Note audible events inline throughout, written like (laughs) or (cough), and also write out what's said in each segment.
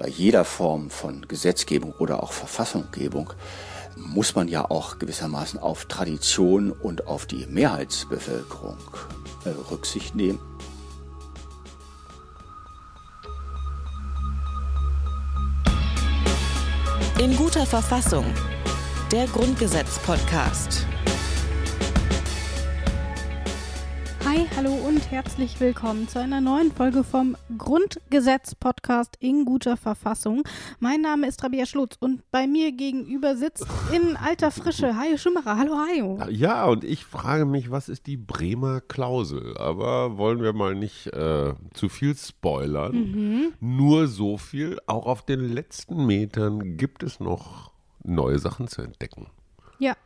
bei jeder Form von Gesetzgebung oder auch Verfassunggebung muss man ja auch gewissermaßen auf Tradition und auf die Mehrheitsbevölkerung äh, Rücksicht nehmen. In guter Verfassung. Der Grundgesetz-Podcast. Hi, hallo und herzlich willkommen zu einer neuen Folge vom Grundgesetz-Podcast in guter Verfassung. Mein Name ist Rabia Schlutz und bei mir gegenüber sitzt in alter Frische Hajo Schimmerer. Hallo Hajo. Ja, und ich frage mich, was ist die Bremer Klausel? Aber wollen wir mal nicht äh, zu viel spoilern. Mhm. Nur so viel, auch auf den letzten Metern gibt es noch neue Sachen zu entdecken. Ja,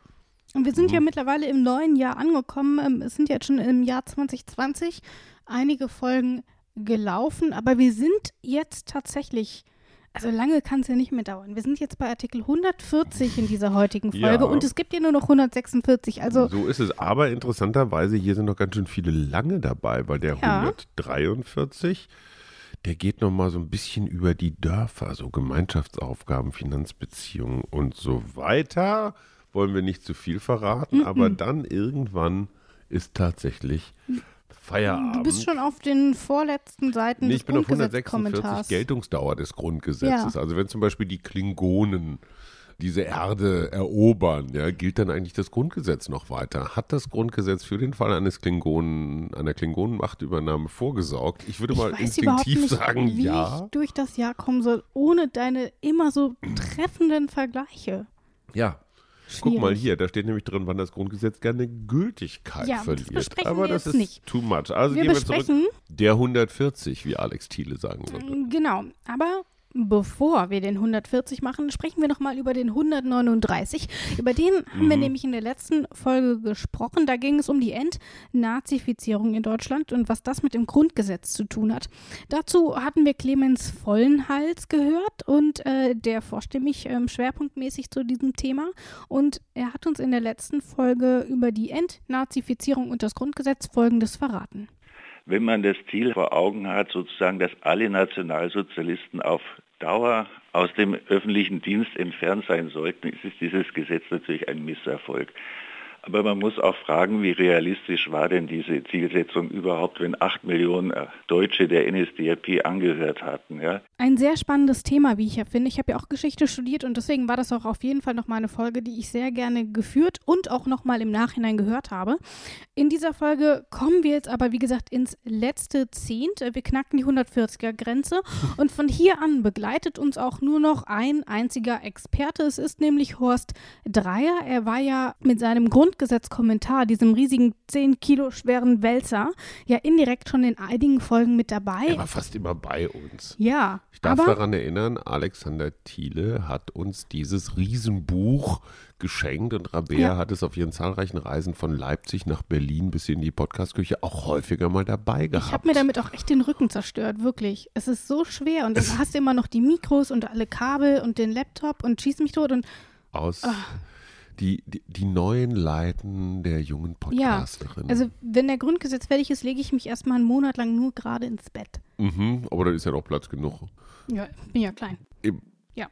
und wir sind mhm. ja mittlerweile im neuen Jahr angekommen. Ähm, es sind jetzt schon im Jahr 2020 einige Folgen gelaufen, aber wir sind jetzt tatsächlich, also lange kann es ja nicht mehr dauern. Wir sind jetzt bei Artikel 140 in dieser heutigen (laughs) Folge ja. und es gibt ja nur noch 146. Also so ist es. Aber interessanterweise, hier sind noch ganz schön viele lange dabei, weil der ja. 143 der geht noch mal so ein bisschen über die Dörfer, so Gemeinschaftsaufgaben, Finanzbeziehungen und so weiter wollen wir nicht zu viel verraten, mm aber dann irgendwann ist tatsächlich Feierabend. Du bist schon auf den vorletzten Seiten nee, des ich bin auf 146 Geltungsdauer des Grundgesetzes. Ja. Also wenn zum Beispiel die Klingonen diese Erde erobern, ja, gilt dann eigentlich das Grundgesetz noch weiter? Hat das Grundgesetz für den Fall eines Klingonen, einer Klingonenmachtübernahme vorgesorgt? Ich würde ich mal instinktiv nicht, sagen, wie ja. ich durch das Jahr kommen soll, ohne deine immer so treffenden Vergleiche. Ja, Schwierig. Guck mal hier, da steht nämlich drin, wann das Grundgesetz gerne Gültigkeit ja, verliert. Das Aber das ist nicht. too much. Also wir gehen wir zurück. Der 140, wie Alex Thiele sagen würde. Genau. Aber Bevor wir den 140 machen, sprechen wir nochmal über den 139. Über den mhm. haben wir mhm. nämlich in der letzten Folge gesprochen. Da ging es um die Entnazifizierung in Deutschland und was das mit dem Grundgesetz zu tun hat. Dazu hatten wir Clemens Vollenhals gehört und äh, der forschte mich ähm, schwerpunktmäßig zu diesem Thema. Und er hat uns in der letzten Folge über die Entnazifizierung und das Grundgesetz Folgendes verraten wenn man das Ziel vor Augen hat, sozusagen, dass alle Nationalsozialisten auf Dauer aus dem öffentlichen Dienst entfernt sein sollten, ist dieses Gesetz natürlich ein Misserfolg. Aber man muss auch fragen, wie realistisch war denn diese Zielsetzung überhaupt, wenn acht Millionen äh, Deutsche der NSDAP angehört hatten. Ja? Ein sehr spannendes Thema, wie ich ja finde. Ich habe ja auch Geschichte studiert und deswegen war das auch auf jeden Fall nochmal eine Folge, die ich sehr gerne geführt und auch nochmal im Nachhinein gehört habe. In dieser Folge kommen wir jetzt aber, wie gesagt, ins letzte Zehnt. Wir knacken die 140er-Grenze (laughs) und von hier an begleitet uns auch nur noch ein einziger Experte. Es ist nämlich Horst Dreier. Er war ja mit seinem Grund Grundgesetzkommentar, diesem riesigen 10 Kilo schweren Wälzer, ja indirekt schon in einigen Folgen mit dabei. Er war fast immer bei uns. Ja. Ich darf daran erinnern, Alexander Thiele hat uns dieses Riesenbuch geschenkt und Rabea ja. hat es auf ihren zahlreichen Reisen von Leipzig nach Berlin bis in die Podcastküche auch häufiger mal dabei gehabt. Ich habe mir damit auch echt den Rücken zerstört, wirklich. Es ist so schwer und dann hast du immer noch die Mikros und alle Kabel und den Laptop und schieß mich tot und aus. Oh die, die, die, neuen Leiten der jungen Podcasterin. Ja, also wenn der Grundgesetz fertig ist, lege ich mich erstmal einen Monat lang nur gerade ins Bett. Mhm, aber dann ist ja noch Platz genug. Ja, bin ja klein. Eben. Ja.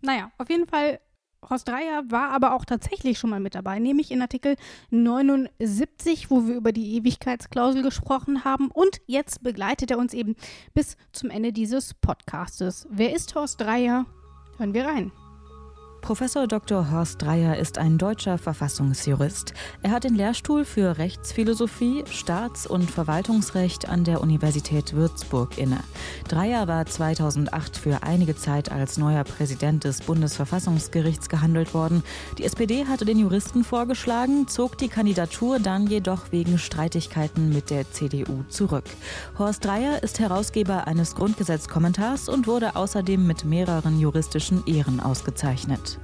Naja, auf jeden Fall, Horst Dreier war aber auch tatsächlich schon mal mit dabei, nämlich in Artikel 79, wo wir über die Ewigkeitsklausel gesprochen haben. Und jetzt begleitet er uns eben bis zum Ende dieses Podcastes. Wer ist Horst Dreier? Hören wir rein. Professor Dr. Horst Dreier ist ein deutscher Verfassungsjurist. Er hat den Lehrstuhl für Rechtsphilosophie, Staats- und Verwaltungsrecht an der Universität Würzburg inne. Dreier war 2008 für einige Zeit als neuer Präsident des Bundesverfassungsgerichts gehandelt worden. Die SPD hatte den Juristen vorgeschlagen, zog die Kandidatur dann jedoch wegen Streitigkeiten mit der CDU zurück. Horst Dreier ist Herausgeber eines Grundgesetzkommentars und wurde außerdem mit mehreren juristischen Ehren ausgezeichnet.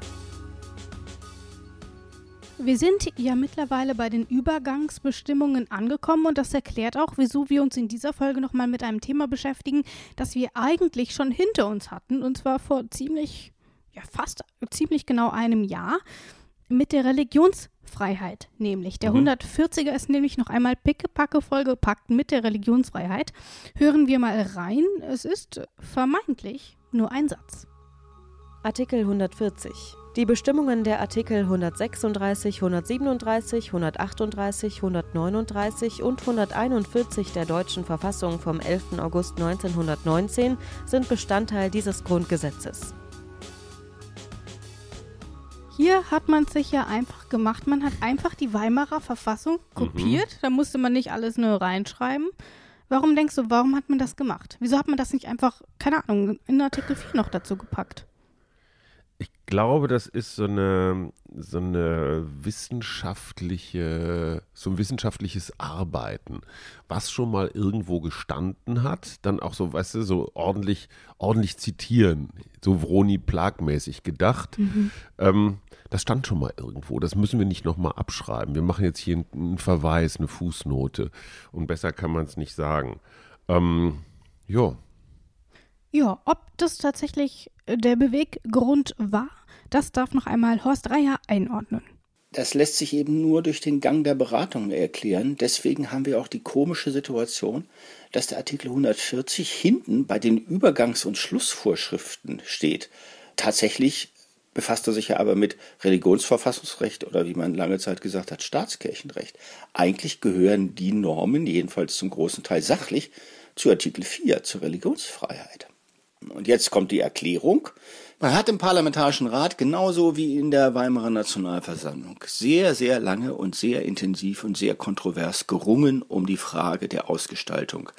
Wir sind ja mittlerweile bei den Übergangsbestimmungen angekommen und das erklärt auch, wieso wir uns in dieser Folge nochmal mit einem Thema beschäftigen, das wir eigentlich schon hinter uns hatten und zwar vor ziemlich, ja fast ziemlich genau einem Jahr mit der Religionsfreiheit nämlich. Der mhm. 140er ist nämlich noch einmal pickepacke vollgepackt mit der Religionsfreiheit. Hören wir mal rein. Es ist vermeintlich nur ein Satz. Artikel 140. Die Bestimmungen der Artikel 136, 137, 138, 139 und 141 der deutschen Verfassung vom 11. August 1919 sind Bestandteil dieses Grundgesetzes. Hier hat man es sich ja einfach gemacht. Man hat einfach die Weimarer Verfassung kopiert. Mhm. Da musste man nicht alles nur reinschreiben. Warum denkst du, warum hat man das gemacht? Wieso hat man das nicht einfach, keine Ahnung, in Artikel 4 noch dazu gepackt? Ich glaube, das ist so eine, so eine wissenschaftliche, so ein wissenschaftliches Arbeiten, was schon mal irgendwo gestanden hat, dann auch so, weißt du, so ordentlich, ordentlich zitieren, so Vroni Plag-mäßig gedacht. Mhm. Ähm, das stand schon mal irgendwo. Das müssen wir nicht nochmal abschreiben. Wir machen jetzt hier einen Verweis, eine Fußnote. Und besser kann man es nicht sagen. Ähm, ja. Ja, ob das tatsächlich der Beweggrund war, das darf noch einmal Horst Dreier einordnen. Das lässt sich eben nur durch den Gang der Beratung erklären. Deswegen haben wir auch die komische Situation, dass der Artikel 140 hinten bei den Übergangs- und Schlussvorschriften steht. Tatsächlich befasst er sich ja aber mit Religionsverfassungsrecht oder wie man lange Zeit gesagt hat, Staatskirchenrecht. Eigentlich gehören die Normen, jedenfalls zum großen Teil sachlich, zu Artikel 4, zur Religionsfreiheit. Und jetzt kommt die Erklärung. Man hat im Parlamentarischen Rat genauso wie in der Weimarer Nationalversammlung sehr, sehr lange und sehr intensiv und sehr kontrovers gerungen um die Frage der Ausgestaltung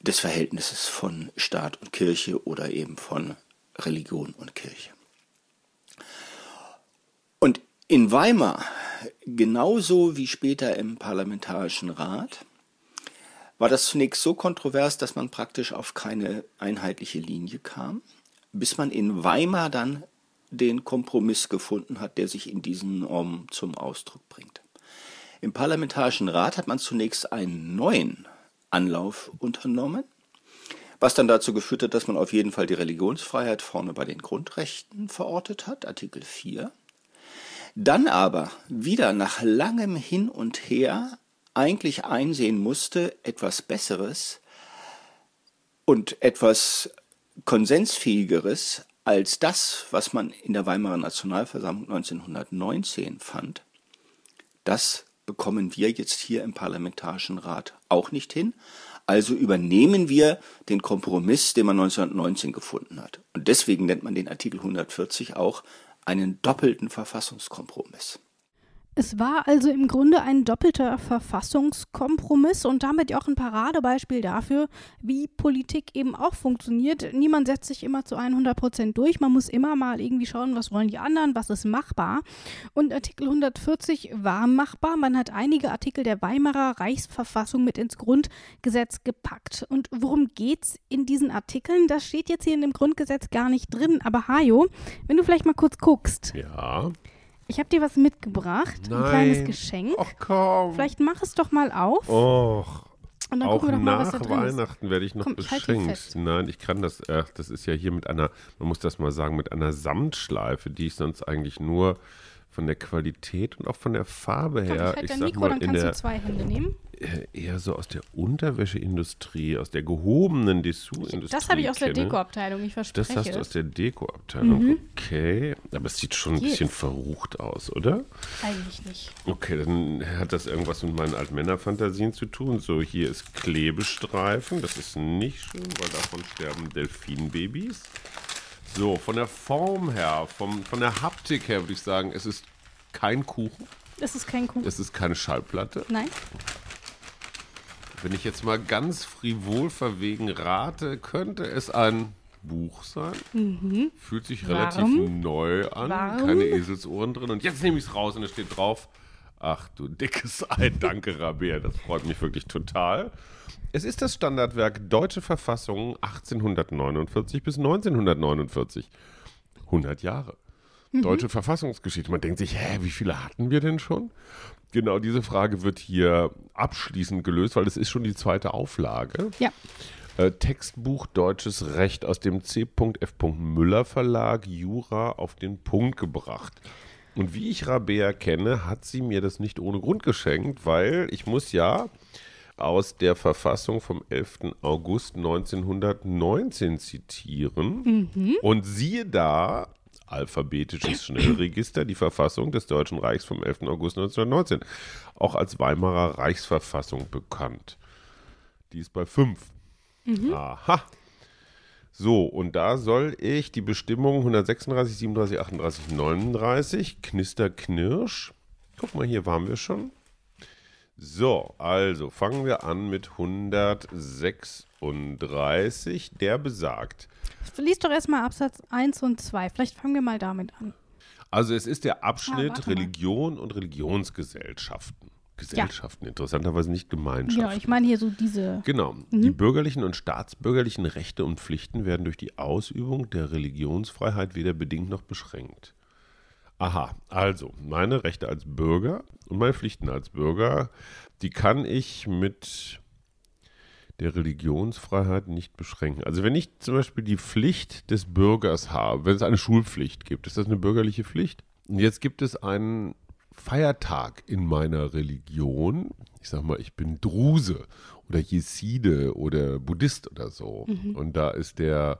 des Verhältnisses von Staat und Kirche oder eben von Religion und Kirche. Und in Weimar, genauso wie später im Parlamentarischen Rat, war das zunächst so kontrovers, dass man praktisch auf keine einheitliche Linie kam, bis man in Weimar dann den Kompromiss gefunden hat, der sich in diesen Normen zum Ausdruck bringt. Im Parlamentarischen Rat hat man zunächst einen neuen Anlauf unternommen, was dann dazu geführt hat, dass man auf jeden Fall die Religionsfreiheit vorne bei den Grundrechten verortet hat, Artikel 4. Dann aber wieder nach langem Hin und Her eigentlich einsehen musste, etwas Besseres und etwas Konsensfähigeres als das, was man in der Weimarer Nationalversammlung 1919 fand, das bekommen wir jetzt hier im Parlamentarischen Rat auch nicht hin. Also übernehmen wir den Kompromiss, den man 1919 gefunden hat. Und deswegen nennt man den Artikel 140 auch einen doppelten Verfassungskompromiss. Es war also im Grunde ein doppelter Verfassungskompromiss und damit auch ein Paradebeispiel dafür, wie Politik eben auch funktioniert. Niemand setzt sich immer zu 100 Prozent durch. Man muss immer mal irgendwie schauen, was wollen die anderen, was ist machbar. Und Artikel 140 war machbar. Man hat einige Artikel der Weimarer Reichsverfassung mit ins Grundgesetz gepackt. Und worum geht's in diesen Artikeln? Das steht jetzt hier in dem Grundgesetz gar nicht drin. Aber Hajo, wenn du vielleicht mal kurz guckst. Ja. Ich habe dir was mitgebracht, Nein. ein kleines Geschenk. Ach komm. Vielleicht mach es doch mal auf. Och. Und dann Auch gucken wir doch mal, was nach da drin ist. Weihnachten werde ich noch Komm, ihn beschenkt. Nein, ich kann das, ach, das ist ja hier mit einer, man muss das mal sagen, mit einer Samtschleife, die ich sonst eigentlich nur von der Qualität und auch von der Farbe her, halte ich dein sag Mikro, mal, dann kannst der, du zwei Hände nehmen. äh, eher so aus der Unterwäscheindustrie, aus der gehobenen Dessous-Industrie Das habe ich aus der kenne. Dekoabteilung, ich verspreche. Das hast du aus der Deko-Abteilung, okay. Aber es sieht schon ein Geht. bisschen verrucht aus, oder? Eigentlich nicht. Okay, dann hat das irgendwas mit meinen Altmännerfantasien zu tun. So, hier ist Klebestreifen. Das ist nicht schön, weil davon sterben Delfinbabys. So, von der Form her, vom, von der Haptik her würde ich sagen, es ist kein Kuchen, Das ist kein Kuchen. es ist keine Schallplatte. Nein? Wenn ich jetzt mal ganz frivol verwegen rate, könnte es ein Buch sein. Fühlt sich relativ Warum? neu an, Warum? keine Eselsohren drin. Und jetzt nehme ich es raus und es steht drauf. Ach du dickes (laughs) Ei, danke Rabea, das freut mich wirklich total. Es ist das Standardwerk Deutsche Verfassung 1849 bis 1949. 100 Jahre. Deutsche Verfassungsgeschichte. Man denkt sich, hä, wie viele hatten wir denn schon? Genau diese Frage wird hier abschließend gelöst, weil es ist schon die zweite Auflage. Ja. Äh, Textbuch Deutsches Recht aus dem C.F. Müller Verlag, Jura auf den Punkt gebracht. Und wie ich Rabea kenne, hat sie mir das nicht ohne Grund geschenkt, weil ich muss ja aus der Verfassung vom 11. August 1919 zitieren. Mhm. Und siehe da, alphabetisches Schnellregister, die Verfassung des Deutschen Reichs vom 11. August 1919, auch als Weimarer Reichsverfassung bekannt. Die ist bei 5. Mhm. Aha. So, und da soll ich die Bestimmung 136, 37, 38, 39, Knister, Knirsch. Guck mal, hier waren wir schon. So, also fangen wir an mit 136. Der besagt, Lies doch erstmal Absatz 1 und 2. Vielleicht fangen wir mal damit an. also es ist der Abschnitt warte mal. Religion und Religionsgesellschaften. Gesellschaften, interessanterweise nicht Gemeinschaften. Genau, ich meine hier so diese. Genau. Die bürgerlichen und staatsbürgerlichen Rechte und Pflichten werden durch die Ausübung der Religionsfreiheit weder bedingt noch beschränkt. Aha, also meine Rechte als Bürger und meine Pflichten als Bürger, die kann ich mit der Religionsfreiheit nicht beschränken. Also wenn ich zum Beispiel die Pflicht des Bürgers habe, wenn es eine Schulpflicht gibt, ist das eine bürgerliche Pflicht? Und jetzt gibt es einen Feiertag in meiner Religion. Ich sag mal, ich bin Druse oder Jeside oder Buddhist oder so. Und da ist der,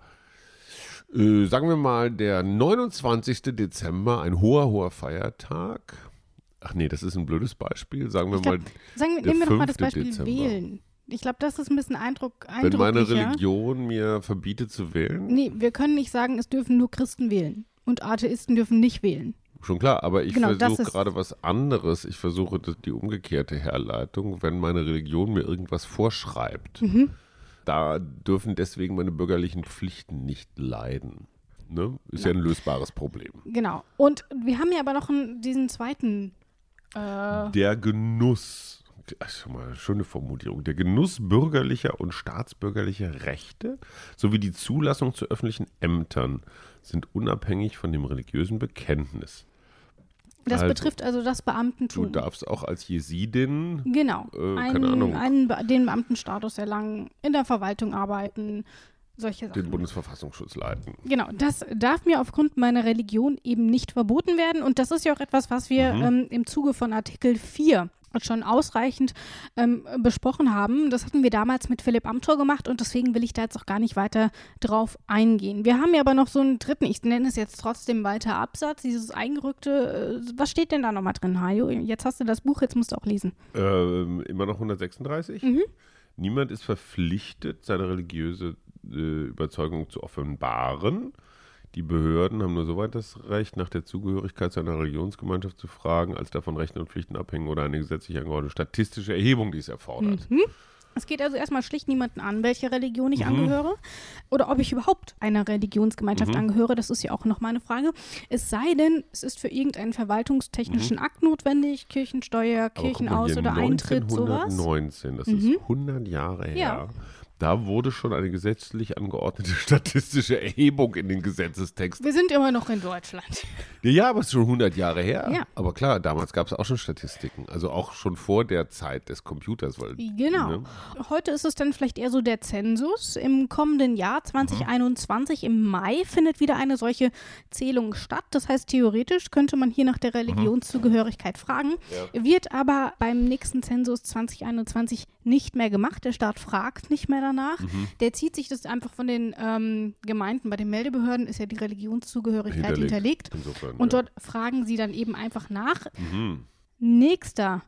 äh, sagen wir mal, der 29. Dezember ein hoher, hoher Feiertag. Ach nee, das ist ein blödes Beispiel. Sagen wir glaub, mal, sagen nehmen wir doch mal das 5. Beispiel Dezember. Wählen. Ich glaube, das ist ein bisschen Eindruck, wenn meine. Religion mir verbietet zu wählen. Nee, wir können nicht sagen, es dürfen nur Christen wählen. Und Atheisten dürfen nicht wählen. Schon klar, aber ich Genau, das versuche gerade was anderes. Ich versuche das- die umgekehrte Herleitung, wenn meine Religion mir irgendwas vorschreibt. Mhm. Da dürfen deswegen meine bürgerlichen Pflichten nicht leiden. Ne? Ist ja ein lösbares Problem. Genau. Und wir haben ja aber noch einen, diesen zweiten. Äh, Der Genuss, schon mal, schöne Formulierung, der Genuss bürgerlicher und staatsbürgerlicher Rechte sowie die Zulassung zu öffentlichen Ämtern sind unabhängig von dem religiösen Bekenntnis. Das Also, betrifft also das Du Beamtentum. darfst auch als Jesidin Genau. Äh, einen, einen, Be- den Beamtenstatus erlangen, in der Verwaltung arbeiten, solche Sachen. den Bundesverfassungsschutz leiten. Genau, das darf mir aufgrund meiner Religion eben nicht verboten werden. Und das ist ja auch etwas, was wir Mhm. ähm, im Zuge von Artikel 4 schon ausreichend ähm, besprochen haben. Das hatten wir damals mit Philipp Amthor gemacht und deswegen will ich da jetzt auch gar nicht weiter drauf eingehen. Wir haben ja aber noch so einen dritten, ich nenne es jetzt trotzdem weiter Absatz, dieses eingerückte, äh, was steht denn da nochmal drin, Hajo? Jetzt hast du das Buch, jetzt musst du auch lesen. Ähm, immer noch 136. Mhm. Niemand ist verpflichtet, seine religiöse äh, Überzeugung zu offenbaren. Die Behörden haben nur soweit das Recht, nach der Zugehörigkeit zu einer Religionsgemeinschaft zu fragen, als davon Rechte und Pflichten abhängen oder eine gesetzlich angeordnete statistische Erhebung, die es erfordert. Mhm. Es geht also erstmal schlicht niemanden an, welche Religion Mhm. ich angehöre oder ob ich überhaupt einer Religionsgemeinschaft Mhm. angehöre. Das ist ja auch nochmal eine Frage. Es sei denn, es ist für irgendeinen verwaltungstechnischen Akt notwendig, Kirchensteuer, Mhm. Kirchenaus oder Eintritt, sowas. 1919, das Mhm. ist 100 Jahre her. Ja. Da wurde schon eine gesetzlich angeordnete (laughs) statistische Erhebung in den Gesetzestext Wir sind immer noch in Deutschland. Ja, ja, aber es ist schon 100 Jahre her. Ja. Aber klar, damals gab es auch schon Statistiken. Also auch schon vor der Zeit des Computers. Weil, Genau. Ne? Heute ist es dann vielleicht eher so der Zensus. Im kommenden Jahr 2021, im Mai, findet wieder eine solche Zählung statt. Das heißt, theoretisch könnte man hier nach der Religionszugehörigkeit fragen. Wird aber beim nächsten Zensus 2021 nicht mehr gemacht. Der Staat fragt nicht mehr danach. Mhm. Der zieht sich das einfach von den ähm, Gemeinden. Bei den Meldebehörden ist ja die Religionszugehörigkeit Hinterlegt. hinterlegt. Insofern. Und ja. dort fragen sie dann eben einfach nach. Mhm. Nächster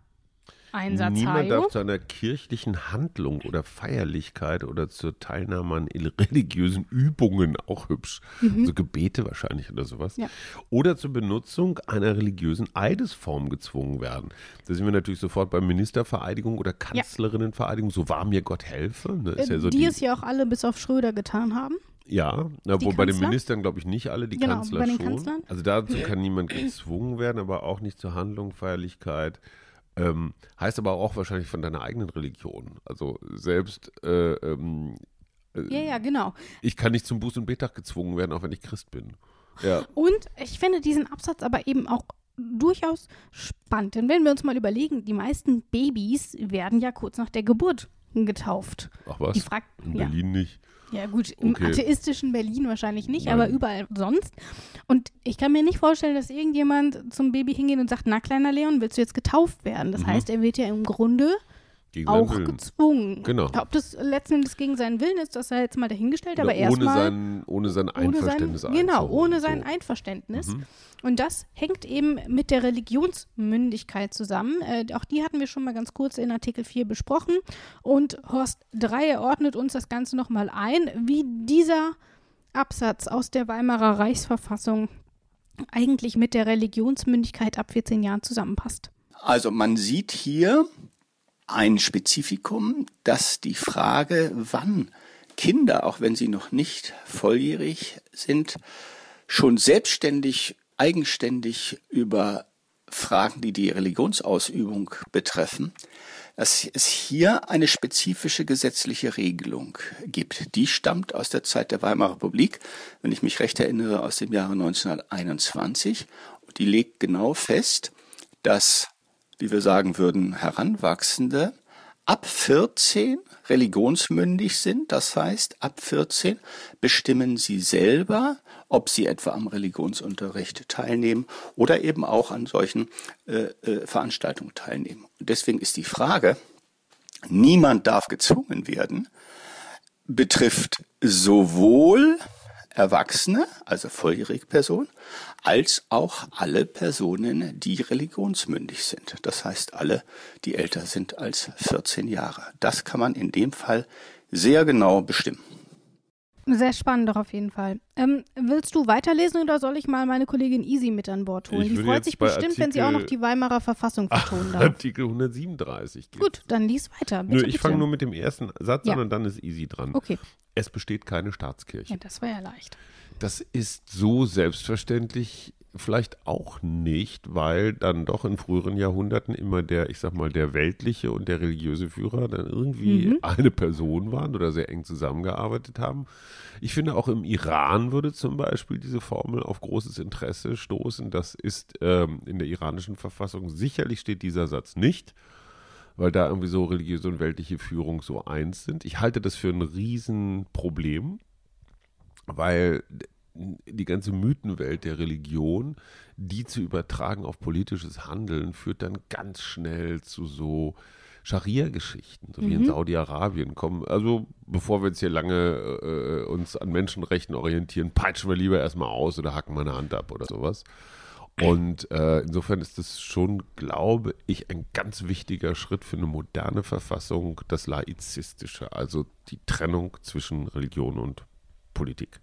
Einsatz, Niemand darf zu einer kirchlichen Handlung oder Feierlichkeit oder zur Teilnahme an (laughs) religiösen Übungen, auch hübsch, so Gebete wahrscheinlich oder sowas, Mhm. Ja. oder zur Benutzung einer religiösen Eidesform gezwungen werden. Da sind wir natürlich sofort bei Ministervereidigung oder Kanzlerinnenvereidigung, so wahr mir Gott helfe. Ne? Ist ja so die, die, es ja auch alle bis auf Schröder getan haben. Ja, na, Die wo bei den Kanzler? Ministern glaube ich nicht alle, die Genau, Kanzler bei den schon. Kanzlern. Also dazu kann niemand gezwungen werden, aber auch nicht zur Handlung, Feierlichkeit. Ähm, heißt aber auch wahrscheinlich von deiner eigenen Religion. Also selbst, äh, ähm, Ja, ja, genau. ich kann nicht zum Buß- und Betag gezwungen werden, auch wenn ich Christ bin. Ja, Und ich finde diesen Absatz aber eben auch durchaus spannend. Denn wenn wir uns mal überlegen, die meisten Babys werden ja kurz nach der Geburt getauft. ach was, Die fragt, in ja. Berlin nicht. Ja gut, im Okay. atheistischen Berlin wahrscheinlich nicht, Nein. aber überall sonst. Und ich kann mir nicht vorstellen, dass irgendjemand zum Baby hingeht und sagt, na kleiner Leon, willst du jetzt getauft werden? Das Mhm. heißt, er wird ja im Grunde gegen auch gezwungen. Genau. Ob das letzten Endes gegen seinen Willen ist, das sei jetzt mal dahingestellt, Oder aber erstmal. Sein, ohne sein Einverständnis. Ohne sein, genau, ohne sein so. Einverständnis. Mhm. Und das hängt eben mit der Religionsmündigkeit zusammen. Äh, auch die hatten wir schon mal ganz kurz in Artikel 4 besprochen. Und Horst Dreier ordnet uns das Ganze nochmal ein, wie dieser Absatz aus der Weimarer Reichsverfassung eigentlich mit der Religionsmündigkeit ab 14 Jahren zusammenpasst. Also man sieht hier, ein Spezifikum, dass die Frage, wann Kinder, auch wenn sie noch nicht volljährig sind, schon selbstständig, eigenständig über Fragen, die die Religionsausübung betreffen, dass es hier eine spezifische gesetzliche Regelung gibt. Die stammt aus der Zeit der Weimarer Republik, wenn ich mich recht erinnere, aus dem Jahre 1921. Und die legt genau fest, dass wie wir sagen würden, Heranwachsende ab 14 religionsmündig sind. Das heißt, ab 14 bestimmen sie selber, ob sie etwa am Religionsunterricht teilnehmen oder eben auch an solchen äh, äh, Veranstaltungen teilnehmen. Und deswegen ist die Frage, niemand darf gezwungen werden, betrifft sowohl Erwachsene, also volljährige Personen, als auch alle Personen, die religionsmündig sind. Das heißt alle, die älter sind als 14 Jahre. Das kann man in dem Fall sehr genau bestimmen. Sehr spannend doch auf jeden Fall. Ähm, willst du weiterlesen oder soll ich mal meine Kollegin Easy mit an Bord holen? Die freut sich bestimmt, Artikel, wenn sie auch noch die Weimarer Verfassung vertonen darf. Artikel 137. Geht's. Gut, dann lies weiter. Bitte, Nö, ich fange nur mit dem ersten Satz ja. an und dann ist Easy dran. Okay. Es besteht keine Staatskirche. Ja, das war ja leicht. Das ist so selbstverständlich vielleicht auch nicht, weil dann doch in früheren Jahrhunderten immer der, ich sag mal, der weltliche und der religiöse Führer dann irgendwie mhm. eine Person waren oder sehr eng zusammengearbeitet haben. Ich finde auch im Iran würde zum Beispiel diese Formel auf großes Interesse stoßen. Das ist ähm, in der iranischen Verfassung sicherlich steht dieser Satz nicht weil da irgendwie so religiöse und weltliche Führung so eins sind. Ich halte das für ein Riesenproblem, weil die ganze Mythenwelt der Religion, die zu übertragen auf politisches Handeln, führt dann ganz schnell zu so Scharia-Geschichten, so wie mhm. in Saudi-Arabien kommen. Also bevor wir jetzt hier lange äh, uns an Menschenrechten orientieren, peitschen wir lieber erstmal aus oder hacken meine Hand ab oder sowas. Und äh, insofern ist es schon, glaube ich, ein ganz wichtiger Schritt für eine moderne Verfassung, das Laizistische, also die Trennung zwischen Religion und Politik.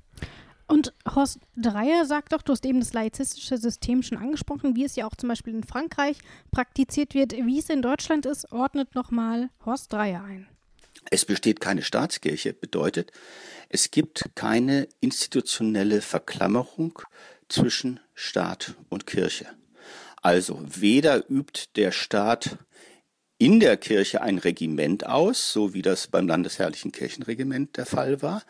Und Horst Dreier sagt doch, du hast eben das laizistische System schon angesprochen, wie es ja auch zum Beispiel in Frankreich praktiziert wird. Wie es in Deutschland ist, ordnet nochmal Horst Dreier ein. Es besteht keine Staatskirche, bedeutet, es gibt keine institutionelle Verklammerung zwischen Staat und Kirche. Also weder übt der Staat in der Kirche ein Regiment aus, so wie das beim Landesherrlichen Kirchenregiment der Fall war,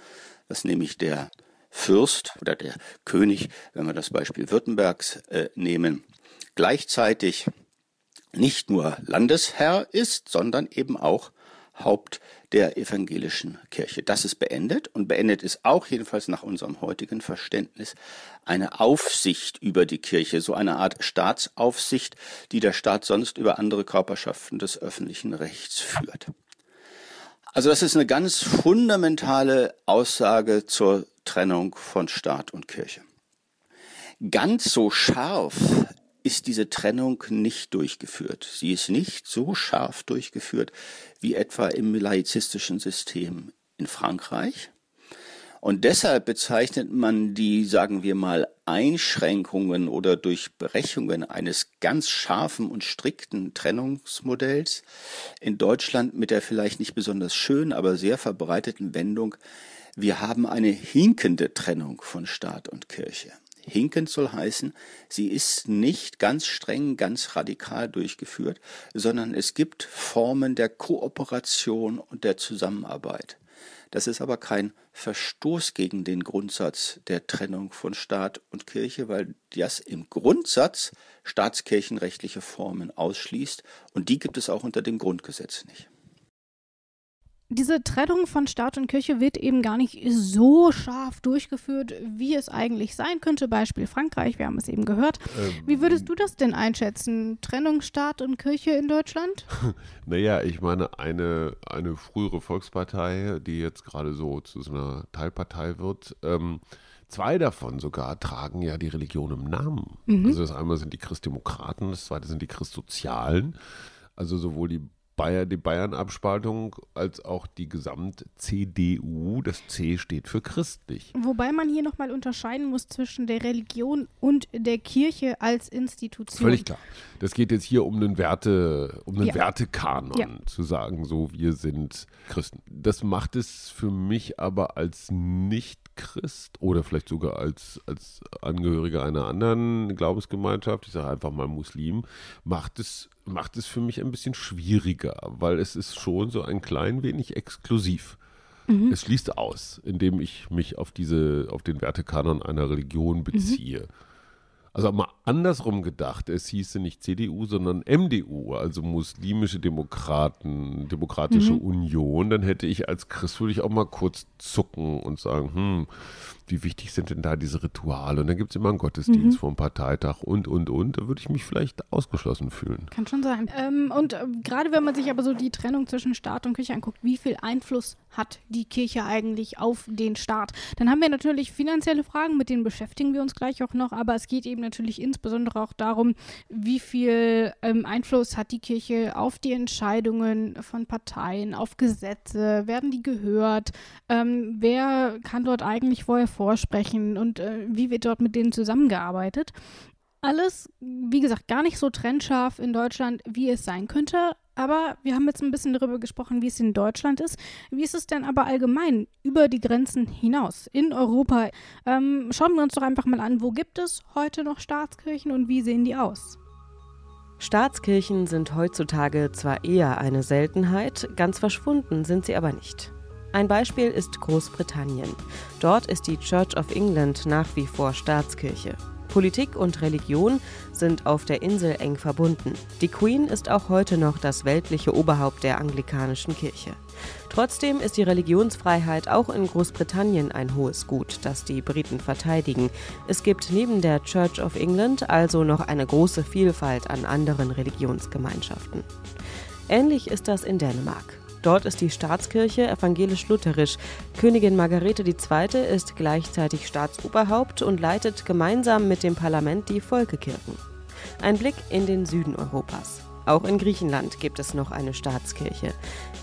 dass nämlich der Fürst oder der König, wenn wir das Beispiel Württembergs äh, nehmen, gleichzeitig nicht nur Landesherr ist, sondern eben auch Haupt der evangelischen Kirche. Das ist beendet und beendet ist auch jedenfalls nach unserem heutigen Verständnis eine Aufsicht über die Kirche, so eine Art Staatsaufsicht, die der Staat sonst über andere Körperschaften des öffentlichen Rechts führt. Also das ist eine ganz fundamentale Aussage zur Trennung von Staat und Kirche. Ganz so scharf ist diese Trennung nicht durchgeführt. Sie ist nicht so scharf durchgeführt wie etwa im laizistischen System in Frankreich. Und deshalb bezeichnet man die, sagen wir mal, Einschränkungen oder Durchbrechungen eines ganz scharfen und strikten Trennungsmodells in Deutschland mit der vielleicht nicht besonders schönen, aber sehr verbreiteten Wendung, wir haben eine hinkende Trennung von Staat und Kirche. Hinkend soll heißen, sie ist nicht ganz streng, ganz radikal durchgeführt, sondern es gibt Formen der Kooperation und der Zusammenarbeit. Das ist aber kein Verstoß gegen den Grundsatz der Trennung von Staat und Kirche, weil das im Grundsatz staatskirchenrechtliche Formen ausschließt und die gibt es auch unter dem Grundgesetz nicht. Diese Trennung von Staat und Kirche wird eben gar nicht so scharf durchgeführt, wie es eigentlich sein könnte. Beispiel Frankreich, wir haben es eben gehört. Ähm, wie würdest du das denn einschätzen? Trennung Staat und Kirche in Deutschland? (laughs) naja, ich meine, eine, eine frühere Volkspartei, die jetzt gerade so zu so einer Teilpartei wird, ähm, Zwei davon sogar tragen ja die Religion im Namen. Mhm. Also das einmal sind die Christdemokraten, das zweite sind die Christsozialen. Also sowohl die Bayern, die Bayern-Abspaltung als auch die Gesamt-CDU. Das C steht für christlich. Wobei man hier nochmal unterscheiden muss zwischen der Religion und der Kirche als Institution. Völlig klar. Das geht jetzt hier um einen, Werte, um einen ja. Wertekanon, ja. zu sagen, so wir sind Christen. Das macht es für mich aber als nicht Christ oder vielleicht sogar als, als Angehöriger einer anderen Glaubensgemeinschaft, ich sage einfach mal Muslim, macht es, macht es für mich ein bisschen schwieriger, weil es ist schon so ein klein wenig exklusiv. Mhm. Es schließt aus, indem ich mich auf diese, auf den Wertekanon einer Religion mhm. beziehe. Mhm. Also mal andersrum gedacht, es hieße nicht CDU, sondern MDU, also Muslimische Demokraten, Demokratische mhm. Union, dann hätte ich als Christ, würde ich auch mal kurz zucken und sagen, hm, wie wichtig sind denn da diese Rituale? Und dann gibt es immer einen Gottesdienst mhm. vor dem Parteitag und, und, und. Da würde ich mich vielleicht ausgeschlossen fühlen. Kann schon sein. Ähm, und äh, gerade wenn man sich aber so die Trennung zwischen Staat und Kirche anguckt, wie viel Einfluss hat die Kirche eigentlich auf den Staat? Dann haben wir natürlich finanzielle Fragen, mit denen beschäftigen wir uns gleich auch noch, aber es geht eben natürlich insbesondere auch darum, wie viel ähm, Einfluss hat die Kirche auf die Entscheidungen von Parteien, auf Gesetze, werden die gehört, ähm, wer kann dort eigentlich vorher vorsprechen und äh, wie wird dort mit denen zusammengearbeitet. Alles, wie gesagt, gar nicht so trennscharf in Deutschland, wie es sein könnte. Aber wir haben jetzt ein bisschen darüber gesprochen, wie es in Deutschland ist. Wie ist es denn aber allgemein über die Grenzen hinaus in Europa? Ähm, schauen wir uns doch einfach mal an, wo gibt es heute noch Staatskirchen und wie sehen die aus? Staatskirchen sind heutzutage zwar eher eine Seltenheit, ganz verschwunden sind sie aber nicht. Ein Beispiel ist Großbritannien. Dort ist die Church of England nach wie vor Staatskirche. Politik und Religion sind auf der Insel eng verbunden. Die Queen ist auch heute noch das weltliche Oberhaupt der anglikanischen Kirche. Trotzdem ist die Religionsfreiheit auch in Großbritannien ein hohes Gut, das die Briten verteidigen. Es gibt neben der Church of England also noch eine große Vielfalt an anderen Religionsgemeinschaften. Ähnlich ist das in Dänemark. Dort ist die Staatskirche evangelisch-lutherisch. Königin Margarete II. ist gleichzeitig Staatsoberhaupt und leitet gemeinsam mit dem Parlament die Volkekirchen. Ein Blick in den Süden Europas. Auch in Griechenland gibt es noch eine Staatskirche.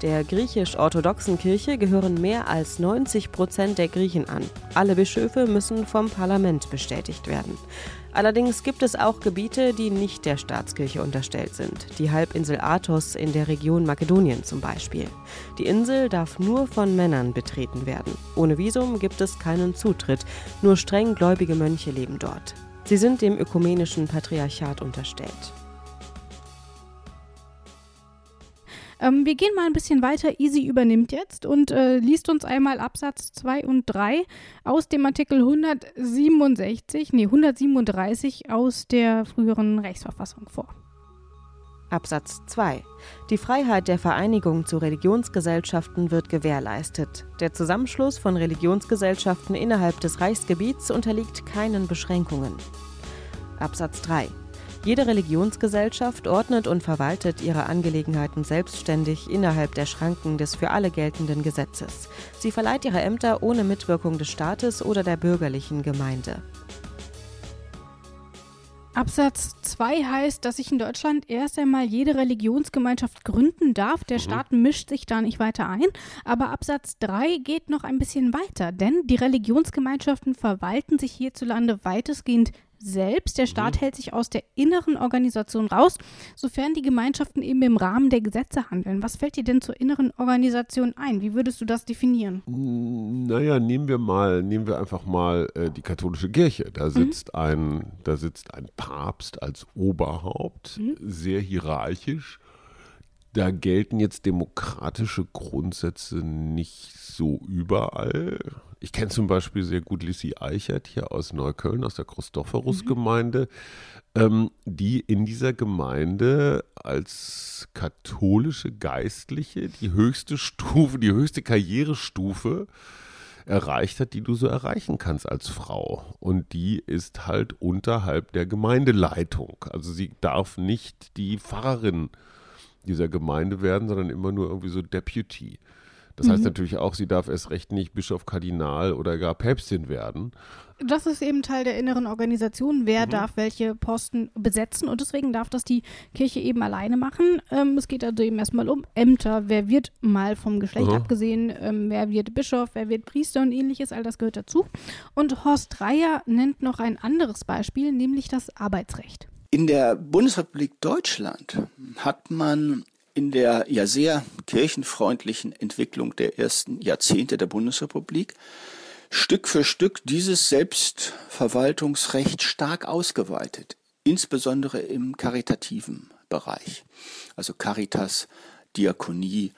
Der griechisch-orthodoxen Kirche gehören mehr als 90 Prozent der Griechen an. Alle Bischöfe müssen vom Parlament bestätigt werden. Allerdings gibt es auch Gebiete, die nicht der Staatskirche unterstellt sind. Die Halbinsel Athos in der Region Makedonien zum Beispiel. Die Insel darf nur von Männern betreten werden. Ohne Visum gibt es keinen Zutritt. Nur streng gläubige Mönche leben dort. Sie sind dem ökumenischen Patriarchat unterstellt. Ähm, wir gehen mal ein bisschen weiter. Easy übernimmt jetzt und äh, liest uns einmal Absatz 2 und 3 aus dem Artikel 167, nee, 137 aus der früheren Rechtsverfassung vor. Absatz 2. Die Freiheit der Vereinigung zu Religionsgesellschaften wird gewährleistet. Der Zusammenschluss von Religionsgesellschaften innerhalb des Reichsgebiets unterliegt keinen Beschränkungen. Absatz 3. Jede Religionsgesellschaft ordnet und verwaltet ihre Angelegenheiten selbstständig innerhalb der Schranken des für alle geltenden Gesetzes. Sie verleiht ihre Ämter ohne Mitwirkung des Staates oder der bürgerlichen Gemeinde. Absatz 2 heißt, dass sich in Deutschland erst einmal jede Religionsgemeinschaft gründen darf. Der mhm. Staat mischt sich da nicht weiter ein. Aber Absatz 3 geht noch ein bisschen weiter, denn die Religionsgemeinschaften verwalten sich hierzulande weitestgehend selbst. Der Staat mhm. hält sich aus der inneren Organisation raus, sofern die Gemeinschaften eben im Rahmen der Gesetze handeln. Was fällt dir denn zur inneren Organisation ein? Wie würdest du das definieren? Mm, naja, nehmen wir mal, nehmen wir einfach mal äh, die katholische Kirche. Da mhm. sitzt mhm. ein, da sitzt ein Papst als Oberhaupt, mhm. sehr hierarchisch. Da gelten jetzt demokratische Grundsätze nicht so überall. Ich kenne zum Beispiel sehr gut Lissy Eichert hier aus Neukölln, aus der Christophorus-Gemeinde, mhm. ähm, die in dieser Gemeinde als katholische Geistliche die höchste Stufe, die höchste Karrierestufe erreicht hat, die du so erreichen kannst als Frau. Und die ist halt unterhalb der Gemeindeleitung. Also sie darf nicht die Pfarrerin dieser Gemeinde werden, sondern immer nur irgendwie so Deputy. Das mhm. heißt natürlich auch, sie darf erst recht nicht Bischof, Kardinal oder gar Päpstin werden. Das ist eben Teil der inneren Organisation, wer mhm. darf welche Posten besetzen und deswegen darf das die Kirche eben alleine machen. Ähm, es geht also eben erstmal um Ämter, wer wird mal vom Geschlecht mhm. abgesehen, ähm, wer wird Bischof, wer wird Priester und ähnliches, all das gehört dazu. Und Horst Dreier nennt noch ein anderes Beispiel, nämlich das Arbeitsrecht. In der Bundesrepublik Deutschland hat man in der ja sehr kirchenfreundlichen Entwicklung der ersten Jahrzehnte der Bundesrepublik Stück für Stück dieses Selbstverwaltungsrecht stark ausgeweitet, insbesondere im karitativen Bereich. Also Caritas, Diakonie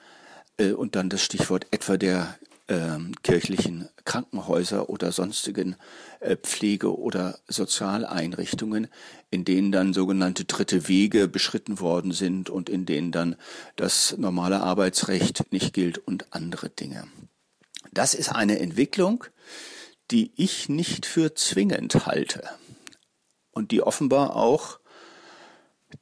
äh, und dann das Stichwort etwa der äh, kirchlichen Krankenhäuser oder sonstigen äh, Pflege- oder Sozialeinrichtungen, in denen dann sogenannte dritte Wege beschritten worden sind und in denen dann das normale Arbeitsrecht nicht gilt und andere Dinge. Das ist eine Entwicklung, die ich nicht für zwingend halte und die offenbar auch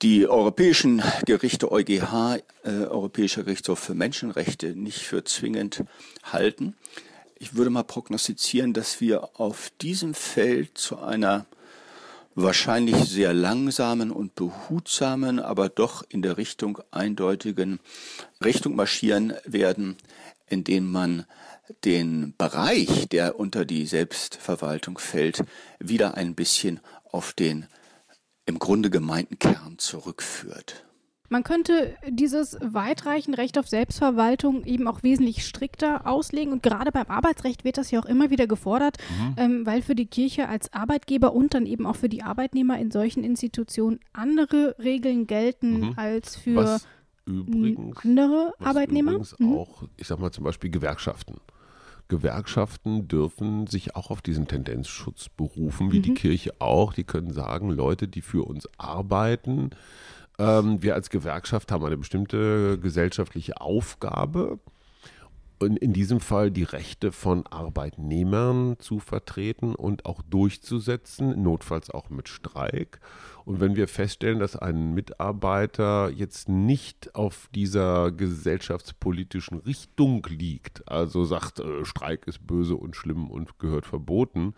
die europäischen Gerichte EuGH, äh, Europäischer Gerichtshof für Menschenrechte, nicht für zwingend halten. Ich würde mal prognostizieren, dass wir auf diesem Feld zu einer wahrscheinlich sehr langsamen und behutsamen, aber doch in der Richtung eindeutigen Richtung marschieren werden, indem man den Bereich, der unter die Selbstverwaltung fällt, wieder ein bisschen auf den im Grunde gemeinten Kern zurückführt. Man könnte dieses weitreichende Recht auf Selbstverwaltung eben auch wesentlich strikter auslegen. Und gerade beim Arbeitsrecht wird das ja auch immer wieder gefordert, mhm. ähm, weil für die Kirche als Arbeitgeber und dann eben auch für die Arbeitnehmer in solchen Institutionen andere Regeln gelten mhm. als für was übrigens, andere was Arbeitnehmer. Übrigens mhm. auch, ich sag mal zum Beispiel Gewerkschaften. Gewerkschaften dürfen sich auch auf diesen Tendenzschutz berufen, wie mhm. die Kirche auch. Die können sagen, Leute, die für uns arbeiten, ähm, wir als Gewerkschaft haben eine bestimmte gesellschaftliche Aufgabe und in diesem Fall die Rechte von Arbeitnehmern zu vertreten und auch durchzusetzen, notfalls auch mit Streik. Und wenn wir feststellen, dass ein Mitarbeiter jetzt nicht auf dieser gesellschaftspolitischen Richtung liegt, also sagt, äh, Streik ist böse und schlimm und gehört verboten,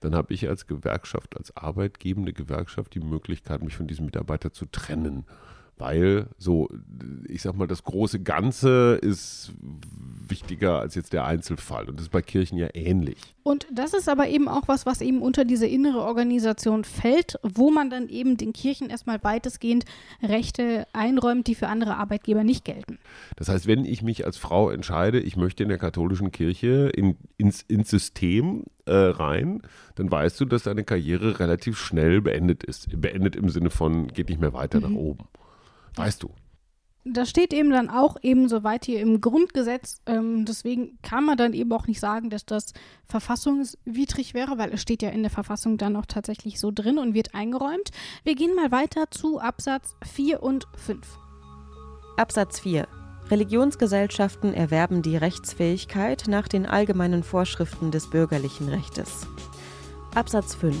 dann habe ich als Gewerkschaft, als arbeitgebende Gewerkschaft die Möglichkeit, mich von diesem Mitarbeiter zu trennen weil so, ich sag mal, das große Ganze ist wichtiger als jetzt der Einzelfall. Und das ist bei Kirchen ja ähnlich. Und das ist aber eben auch was, was eben unter diese innere Organisation fällt, wo man dann eben den Kirchen erstmal weitestgehend Rechte einräumt, die für andere Arbeitgeber nicht gelten. Das heißt, wenn ich mich als Frau entscheide, ich möchte in der katholischen Kirche in, ins, ins System äh, rein, dann weißt du, dass deine Karriere relativ schnell beendet ist. Beendet im Sinne von, geht nicht mehr weiter mhm. nach oben. Weißt du. Das steht eben dann auch eben soweit hier im Grundgesetz. Ähm, deswegen kann man dann eben auch nicht sagen, dass das verfassungswidrig wäre, weil es steht ja in der Verfassung dann auch tatsächlich so drin und wird eingeräumt. Wir gehen mal weiter zu Absatz 4 und 5. Absatz 4. Religionsgesellschaften erwerben die Rechtsfähigkeit nach den allgemeinen Vorschriften des bürgerlichen Rechtes. Absatz 5.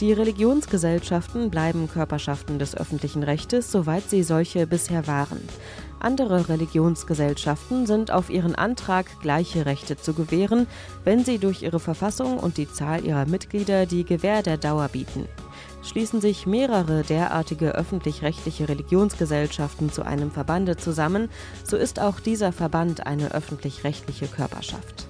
Die Religionsgesellschaften bleiben Körperschaften des öffentlichen Rechtes, soweit sie solche bisher waren. Andere Religionsgesellschaften sind auf ihren Antrag, gleiche Rechte zu gewähren, wenn sie durch ihre Verfassung und die Zahl ihrer Mitglieder die Gewähr der Dauer bieten. Schließen sich mehrere derartige öffentlich-rechtliche Religionsgesellschaften zu einem Verbande zusammen, so ist auch dieser Verband eine öffentlich-rechtliche Körperschaft.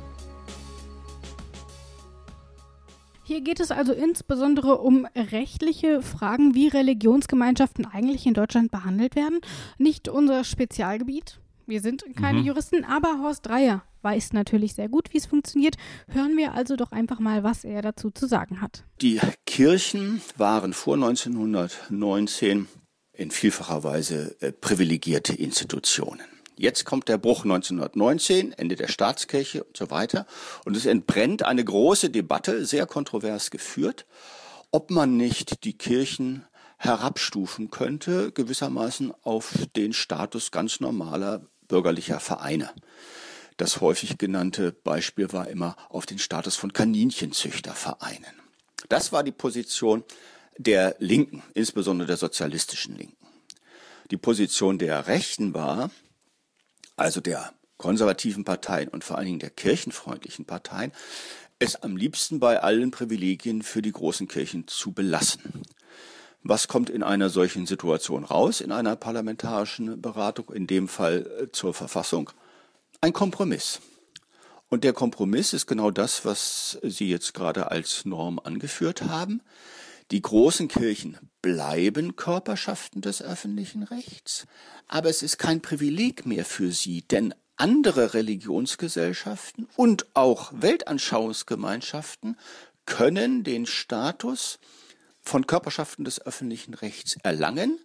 Hier geht es also insbesondere um rechtliche Fragen, wie Religionsgemeinschaften eigentlich in Deutschland behandelt werden. Nicht unser Spezialgebiet. Wir sind keine mhm. Juristen, aber Horst Dreier weiß natürlich sehr gut, wie es funktioniert. Hören wir also doch einfach mal, was er dazu zu sagen hat. Die Kirchen waren vor 1919 in vielfacher Weise äh, privilegierte Institutionen. Jetzt kommt der Bruch 1919, Ende der Staatskirche und so weiter. Und es entbrennt eine große Debatte, sehr kontrovers geführt, ob man nicht die Kirchen herabstufen könnte, gewissermaßen auf den Status ganz normaler bürgerlicher Vereine. Das häufig genannte Beispiel war immer auf den Status von Kaninchenzüchtervereinen. Das war die Position der Linken, insbesondere der sozialistischen Linken. Die Position der Rechten war, also der konservativen Parteien und vor allen Dingen der kirchenfreundlichen Parteien, es am liebsten bei allen Privilegien für die großen Kirchen zu belassen. Was kommt in einer solchen Situation raus, in einer parlamentarischen Beratung, in dem Fall äh, zur Verfassung? Ein Kompromiss. Und der Kompromiss ist genau das, was Sie jetzt gerade als Norm angeführt haben. Die großen Kirchen bleiben Körperschaften des öffentlichen Rechts, aber es ist kein Privileg mehr für sie, denn andere Religionsgesellschaften und auch Weltanschauungsgemeinschaften können den Status von Körperschaften des öffentlichen Rechts erlangen,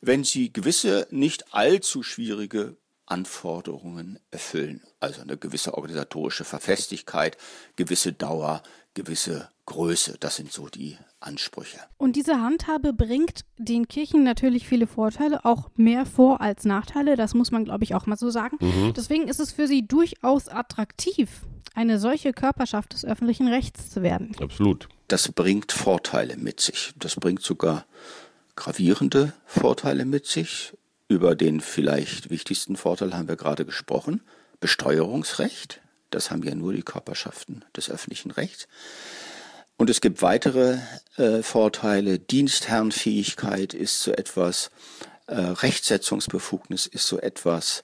wenn sie gewisse nicht allzu schwierige Anforderungen erfüllen. Also eine gewisse organisatorische Verfestigkeit, gewisse Dauer, gewisse Größe. Das sind so die Ansprüche. Und diese Handhabe bringt den Kirchen natürlich viele Vorteile, auch mehr vor als Nachteile. Das muss man, glaube ich, auch mal so sagen. Mhm. Deswegen ist es für sie durchaus attraktiv, eine solche Körperschaft des öffentlichen Rechts zu werden. Absolut. Das bringt Vorteile mit sich. Das bringt sogar gravierende Vorteile mit sich. Über den vielleicht wichtigsten Vorteil haben wir gerade gesprochen. Besteuerungsrecht. Das haben ja nur die Körperschaften des öffentlichen Rechts. Und es gibt weitere äh, Vorteile. Dienstherrenfähigkeit ist so etwas, äh, Rechtsetzungsbefugnis ist so etwas,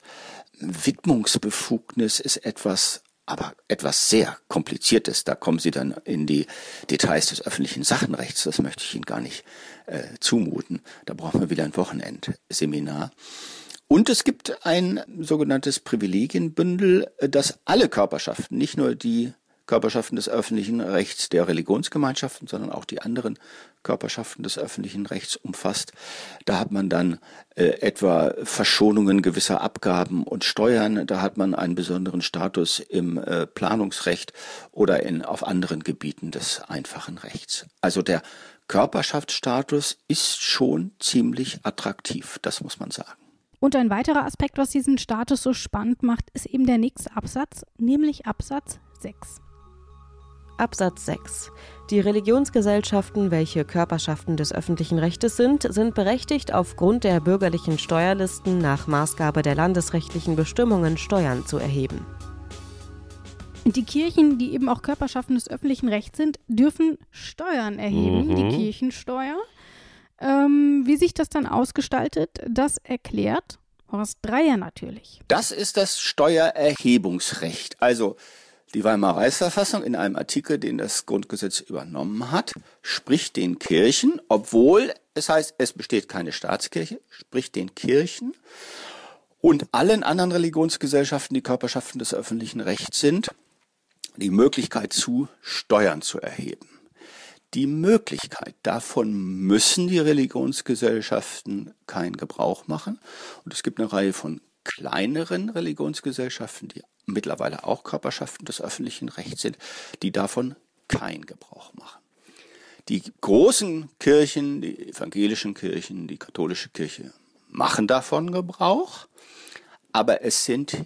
Widmungsbefugnis ist etwas, aber etwas sehr Kompliziertes. Da kommen Sie dann in die Details des öffentlichen Sachenrechts. Das möchte ich Ihnen gar nicht äh, zumuten. Da brauchen wir wieder ein Wochenendseminar. Und es gibt ein sogenanntes Privilegienbündel, äh, das alle Körperschaften, nicht nur die Körperschaften des öffentlichen Rechts der Religionsgemeinschaften, sondern auch die anderen Körperschaften des öffentlichen Rechts umfasst. Da hat man dann äh, etwa Verschonungen gewisser Abgaben und Steuern, da hat man einen besonderen Status im äh, Planungsrecht oder in, auf anderen Gebieten des einfachen Rechts. Also der Körperschaftsstatus ist schon ziemlich attraktiv, das muss man sagen. Und ein weiterer Aspekt, was diesen Status so spannend macht, ist eben der nächste Absatz, nämlich Absatz 6. Absatz 6. Die Religionsgesellschaften, welche Körperschaften des öffentlichen Rechtes sind, sind berechtigt, aufgrund der bürgerlichen Steuerlisten nach Maßgabe der landesrechtlichen Bestimmungen Steuern zu erheben. Die Kirchen, die eben auch Körperschaften des öffentlichen Rechts sind, dürfen Steuern erheben, mhm. die Kirchensteuer. Ähm, wie sich das dann ausgestaltet, das erklärt Horst Dreier natürlich. Das ist das Steuererhebungsrecht. Also die Weimarer Reichsverfassung in einem Artikel, den das Grundgesetz übernommen hat, spricht den Kirchen, obwohl es heißt, es besteht keine Staatskirche, spricht den Kirchen und allen anderen Religionsgesellschaften, die Körperschaften des öffentlichen Rechts sind, die Möglichkeit zu, Steuern zu erheben. Die Möglichkeit, davon müssen die Religionsgesellschaften keinen Gebrauch machen. Und es gibt eine Reihe von kleineren Religionsgesellschaften, die mittlerweile auch Körperschaften des öffentlichen Rechts sind, die davon keinen Gebrauch machen. Die großen Kirchen, die evangelischen Kirchen, die katholische Kirche machen davon Gebrauch, aber es sind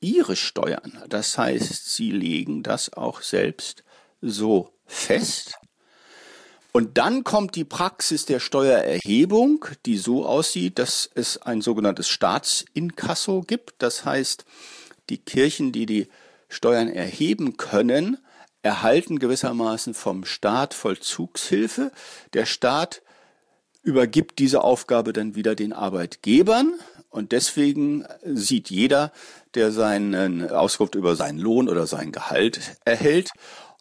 ihre Steuern. Das heißt, sie legen das auch selbst so fest. Und dann kommt die Praxis der Steuererhebung, die so aussieht, dass es ein sogenanntes Staatsinkasso gibt. Das heißt, die Kirchen, die die Steuern erheben können, erhalten gewissermaßen vom Staat Vollzugshilfe. Der Staat übergibt diese Aufgabe dann wieder den Arbeitgebern und deswegen sieht jeder, der seinen Auskunft über seinen Lohn oder sein Gehalt erhält,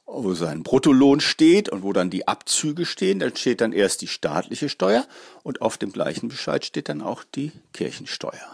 wo sein Bruttolohn steht und wo dann die Abzüge stehen, dann steht dann erst die staatliche Steuer und auf dem gleichen Bescheid steht dann auch die Kirchensteuer.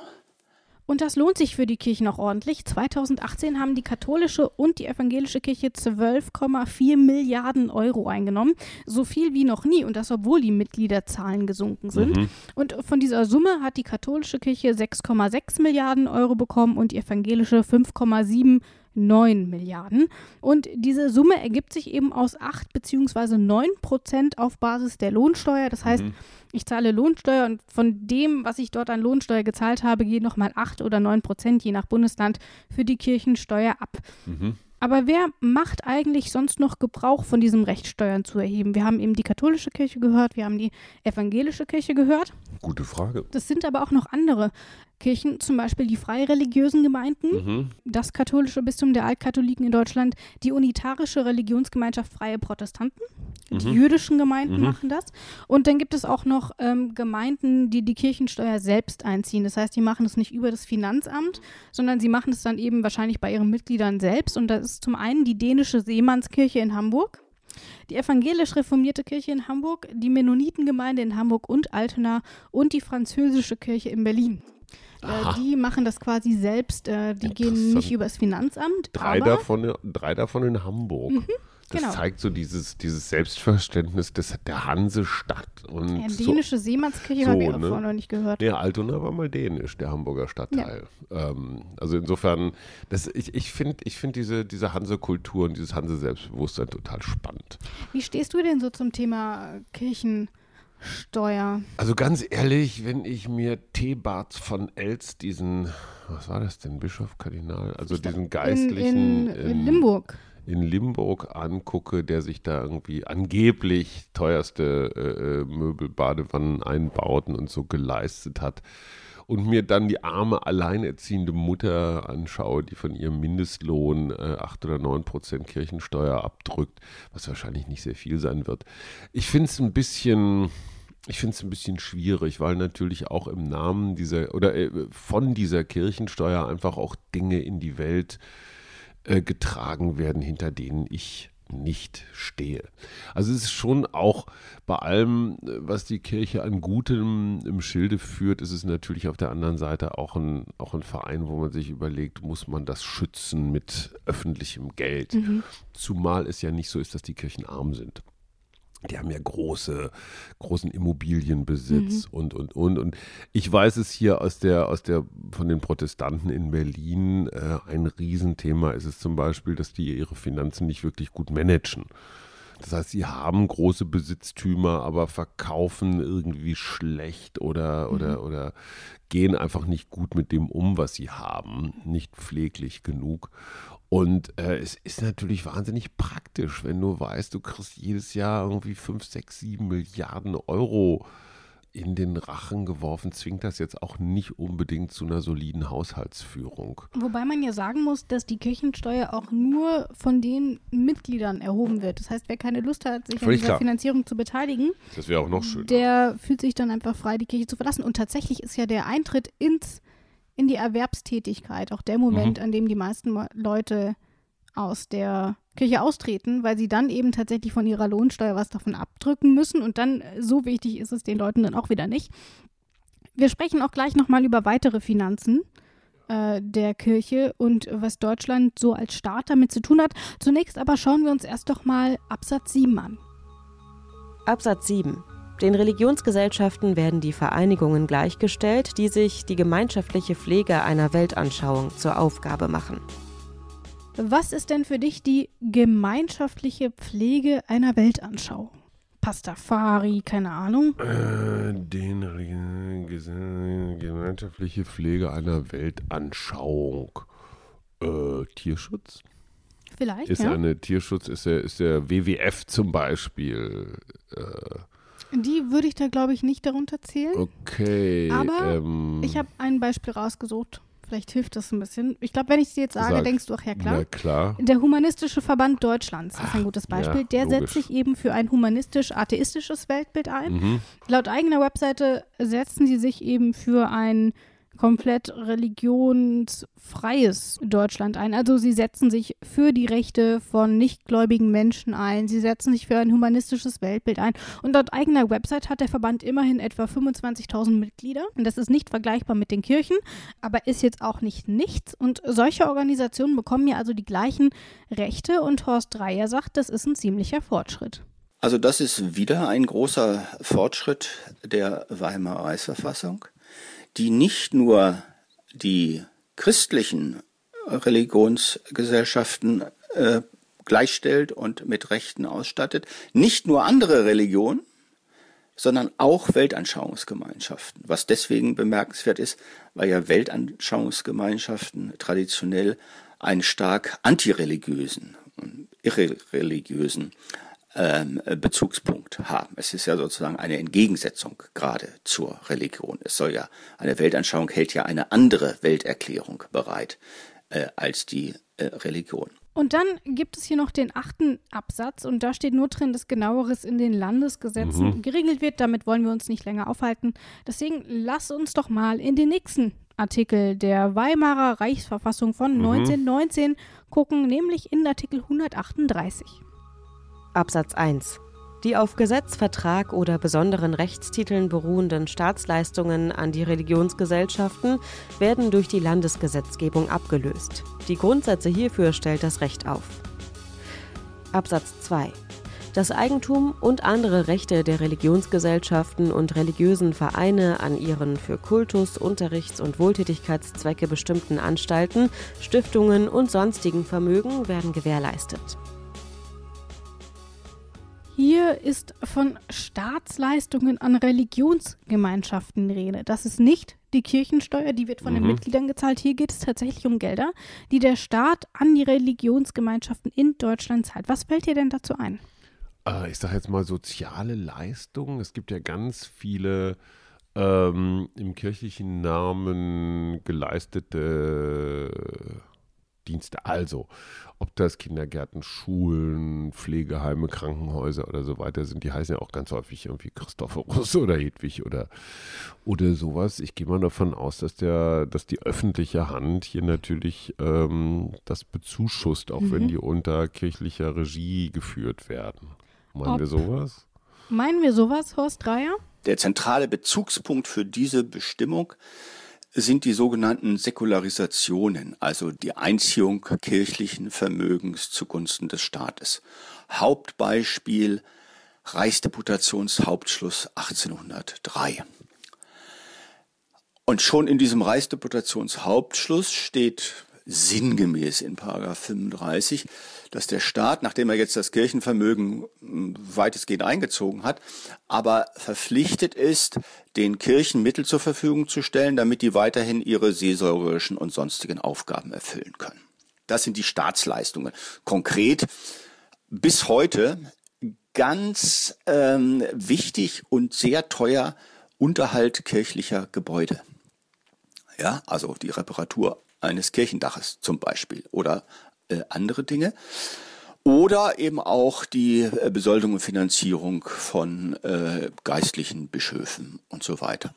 Und das lohnt sich für die Kirchen auch ordentlich. 2018 haben die katholische und die evangelische Kirche 12,4 Milliarden Euro eingenommen. So viel wie noch nie. Und das, obwohl die Mitgliederzahlen gesunken sind. Mhm. Und von dieser Summe hat die katholische Kirche 6,6 Milliarden Euro bekommen und die evangelische 5,7 9 Milliarden. Und diese Summe ergibt sich eben aus 8 bzw. 9 Prozent auf Basis der Lohnsteuer. Das heißt, mhm ich zahle Lohnsteuer und von dem, was ich dort an Lohnsteuer gezahlt habe, gehen nochmal 8 oder 9 Prozent, je nach Bundesland, für die Kirchensteuer ab. Mhm. Aber wer macht eigentlich sonst noch Gebrauch von diesem Recht, Steuern zu erheben? Wir haben eben die katholische Kirche gehört, wir haben die evangelische Kirche gehört. Gute Frage. Das sind aber auch noch andere Kirchen, zum Beispiel die freireligiösen Gemeinden, mhm. das katholische Bistum der Altkatholiken in Deutschland, die unitarische Religionsgemeinschaft Freie Protestanten, mhm. die jüdischen Gemeinden mhm. machen das. Und dann gibt es auch noch ähm, Gemeinden, die die Kirchensteuer selbst einziehen. Das heißt, die machen es nicht über das Finanzamt, sondern sie machen es dann eben wahrscheinlich bei ihren Mitgliedern selbst. Und das ist zum einen die dänische Seemannskirche in Hamburg die evangelisch reformierte Kirche in Hamburg, die Mennonitengemeinde in Hamburg und Altena und die französische Kirche in Berlin. Äh, die machen das quasi selbst. Äh, die gehen nicht übers Finanzamt. Drei, davon, drei davon in Hamburg. Mhm. Das genau. zeigt so dieses, dieses Selbstverständnis des, der Hansestadt. Und ja, dänische so, Seemannskirche so, habe ich auch ne? vorher noch nicht gehört. Ja, Altona war mal dänisch, der Hamburger Stadtteil. Ja. Ähm, also insofern, das, ich, ich finde ich find diese, diese Hanse-Kultur und dieses Hanse-Selbstbewusstsein total spannend. Wie stehst du denn so zum Thema Kirchen? Steuer. Also ganz ehrlich, wenn ich mir Thebart von Els, diesen, was war das denn, Bischof, Kardinal, also diesen Geistlichen in, in, in Limburg in Limburg angucke, der sich da irgendwie angeblich teuerste äh, äh, Möbel, Badewannen, Einbauten und so geleistet hat und mir dann die arme, alleinerziehende Mutter anschaue, die von ihrem Mindestlohn äh, 8 oder 9 Prozent Kirchensteuer abdrückt, was wahrscheinlich nicht sehr viel sein wird. Ich finde es ein bisschen. Ich finde es ein bisschen schwierig, weil natürlich auch im Namen dieser oder äh, von dieser Kirchensteuer einfach auch Dinge in die Welt äh, getragen werden, hinter denen ich nicht stehe. Also es ist schon auch bei allem, was die Kirche an Gutem im Schilde führt, ist es natürlich auf der anderen Seite auch ein, auch ein Verein, wo man sich überlegt, muss man das schützen mit öffentlichem Geld? Mhm. Zumal es ja nicht so ist, dass die Kirchen arm sind die haben ja große, großen Immobilienbesitz mhm. und, und, und. Und ich weiß es hier aus der, aus der, von den Protestanten in Berlin, äh, ein Riesenthema ist es zum Beispiel, dass die ihre Finanzen nicht wirklich gut managen. Das heißt, sie haben große Besitztümer, aber verkaufen irgendwie schlecht oder, mhm. oder, oder gehen einfach nicht gut mit dem um, was sie haben, nicht pfleglich genug. Und äh, es ist natürlich wahnsinnig praktisch, wenn du weißt, du kriegst jedes Jahr irgendwie 5, 6, 7 Milliarden Euro in den Rachen geworfen, zwingt das jetzt auch nicht unbedingt zu einer soliden Haushaltsführung. Wobei man ja sagen muss, dass die Kirchensteuer auch nur von den Mitgliedern erhoben wird. Das heißt, wer keine Lust hat, sich Völlig an dieser klar. Finanzierung zu beteiligen, das wäre auch noch schön. Der fühlt sich dann einfach frei, die Kirche zu verlassen. Und tatsächlich ist ja der Eintritt ins in die Erwerbstätigkeit, auch der Moment, mhm. an dem die meisten Leute aus der Kirche austreten, weil sie dann eben tatsächlich von ihrer Lohnsteuer was davon abdrücken müssen und dann äh, so wichtig ist es den Leuten dann auch wieder nicht. Wir sprechen auch gleich nochmal über weitere Finanzen äh, der Kirche und was Deutschland so als Staat damit zu tun hat. Zunächst aber schauen wir uns erst doch mal Absatz 7 an. Absatz 7. Den Religionsgesellschaften werden die Vereinigungen gleichgestellt, die sich die gemeinschaftliche Pflege einer Weltanschauung zur Aufgabe machen. Was ist denn für dich die gemeinschaftliche Pflege einer Weltanschauung? Pastafari, keine Ahnung. Äh, den gemeinschaftliche Pflege einer Weltanschauung. Äh, Tierschutz? Vielleicht. Ist ja. eine Tierschutz, ist der, ist der WWF zum Beispiel. Äh, die würde ich da, glaube ich, nicht darunter zählen. Okay. Aber ähm, ich habe ein Beispiel rausgesucht. Vielleicht hilft das ein bisschen. Ich glaube, wenn ich es dir jetzt sage, sag, denkst du, ach ja klar. Na klar. Der Humanistische Verband Deutschlands ist ein gutes Beispiel. Ja, Der logisch. setzt sich eben für ein humanistisch-atheistisches Weltbild ein. Mhm. Laut eigener Webseite setzen sie sich eben für ein komplett religionsfreies Deutschland ein. Also sie setzen sich für die Rechte von nichtgläubigen Menschen ein, sie setzen sich für ein humanistisches Weltbild ein. Und laut eigener Website hat der Verband immerhin etwa 25.000 Mitglieder. Und das ist nicht vergleichbar mit den Kirchen, aber ist jetzt auch nicht nichts. Und solche Organisationen bekommen ja also die gleichen Rechte. Und Horst Dreier sagt, das ist ein ziemlicher Fortschritt. Also das ist wieder ein großer Fortschritt der Weimarer Reichsverfassung, die nicht nur die christlichen Religionsgesellschaften äh, gleichstellt und mit Rechten ausstattet, nicht nur andere Religionen, sondern auch Weltanschauungsgemeinschaften, was deswegen bemerkenswert ist, weil ja Weltanschauungsgemeinschaften traditionell einen stark antireligiösen und irreligiösen ähm, Bezugspunkt haben. Es ist ja sozusagen eine Entgegensetzung gerade zur Religion. Es soll ja, eine Weltanschauung hält ja eine andere Welterklärung bereit äh, als die äh, Religion. Und dann gibt es hier noch den achten Absatz und da steht nur drin, dass genaueres in den Landesgesetzen mhm. geregelt wird. Damit wollen wir uns nicht länger aufhalten. Deswegen lass uns doch mal in den nächsten Artikel der Weimarer Reichsverfassung von mhm. 1919 gucken, nämlich in Artikel 138. Absatz 1 die auf Gesetz, Vertrag oder besonderen Rechtstiteln beruhenden Staatsleistungen an die Religionsgesellschaften werden durch die Landesgesetzgebung abgelöst. Die Grundsätze hierfür stellt das Recht auf. Absatz 2 das Eigentum und andere Rechte der Religionsgesellschaften und religiösen Vereine an ihren für Kultus, Unterrichts- und Wohltätigkeitszwecke bestimmten Anstalten, Stiftungen und sonstigen Vermögen werden gewährleistet. Hier ist von Staatsleistungen an Religionsgemeinschaften die Rede. Das ist nicht die Kirchensteuer, die wird von mhm. den Mitgliedern gezahlt. Hier geht es tatsächlich um Gelder, die der Staat an die Religionsgemeinschaften in Deutschland zahlt. Was fällt dir denn dazu ein? Äh, ich sage jetzt mal soziale Leistungen. Es gibt ja ganz viele ähm, im kirchlichen Namen geleistete Dienste. Also, ob das Kindergärten, Schulen, Pflegeheime, Krankenhäuser oder so weiter sind, die heißen ja auch ganz häufig irgendwie Christophorus oder Hedwig oder, oder sowas. Ich gehe mal davon aus, dass der, dass die öffentliche Hand hier natürlich ähm, das bezuschusst, auch mhm. wenn die unter kirchlicher Regie geführt werden. Meinen ob, wir sowas? Meinen wir sowas, Horst Dreier? Der zentrale Bezugspunkt für diese Bestimmung sind die sogenannten Säkularisationen, also die Einziehung kirchlichen Vermögens zugunsten des Staates. Hauptbeispiel Reichsdeputationshauptschluss 1803. Und schon in diesem Reichsdeputationshauptschluss steht sinngemäß in Paragraph 35, dass der Staat, nachdem er jetzt das Kirchenvermögen hm, weitestgehend eingezogen hat, aber verpflichtet ist, den Kirchen Mittel zur Verfügung zu stellen, damit die weiterhin ihre seelsorgerischen und sonstigen Aufgaben erfüllen können. Das sind die Staatsleistungen. Konkret bis heute ganz ähm, wichtig und sehr teuer Unterhalt kirchlicher Gebäude. Ja, also die Reparatur eines Kirchendaches zum Beispiel oder äh, andere Dinge. Oder eben auch die äh, Besoldung und Finanzierung von äh, geistlichen Bischöfen und so weiter.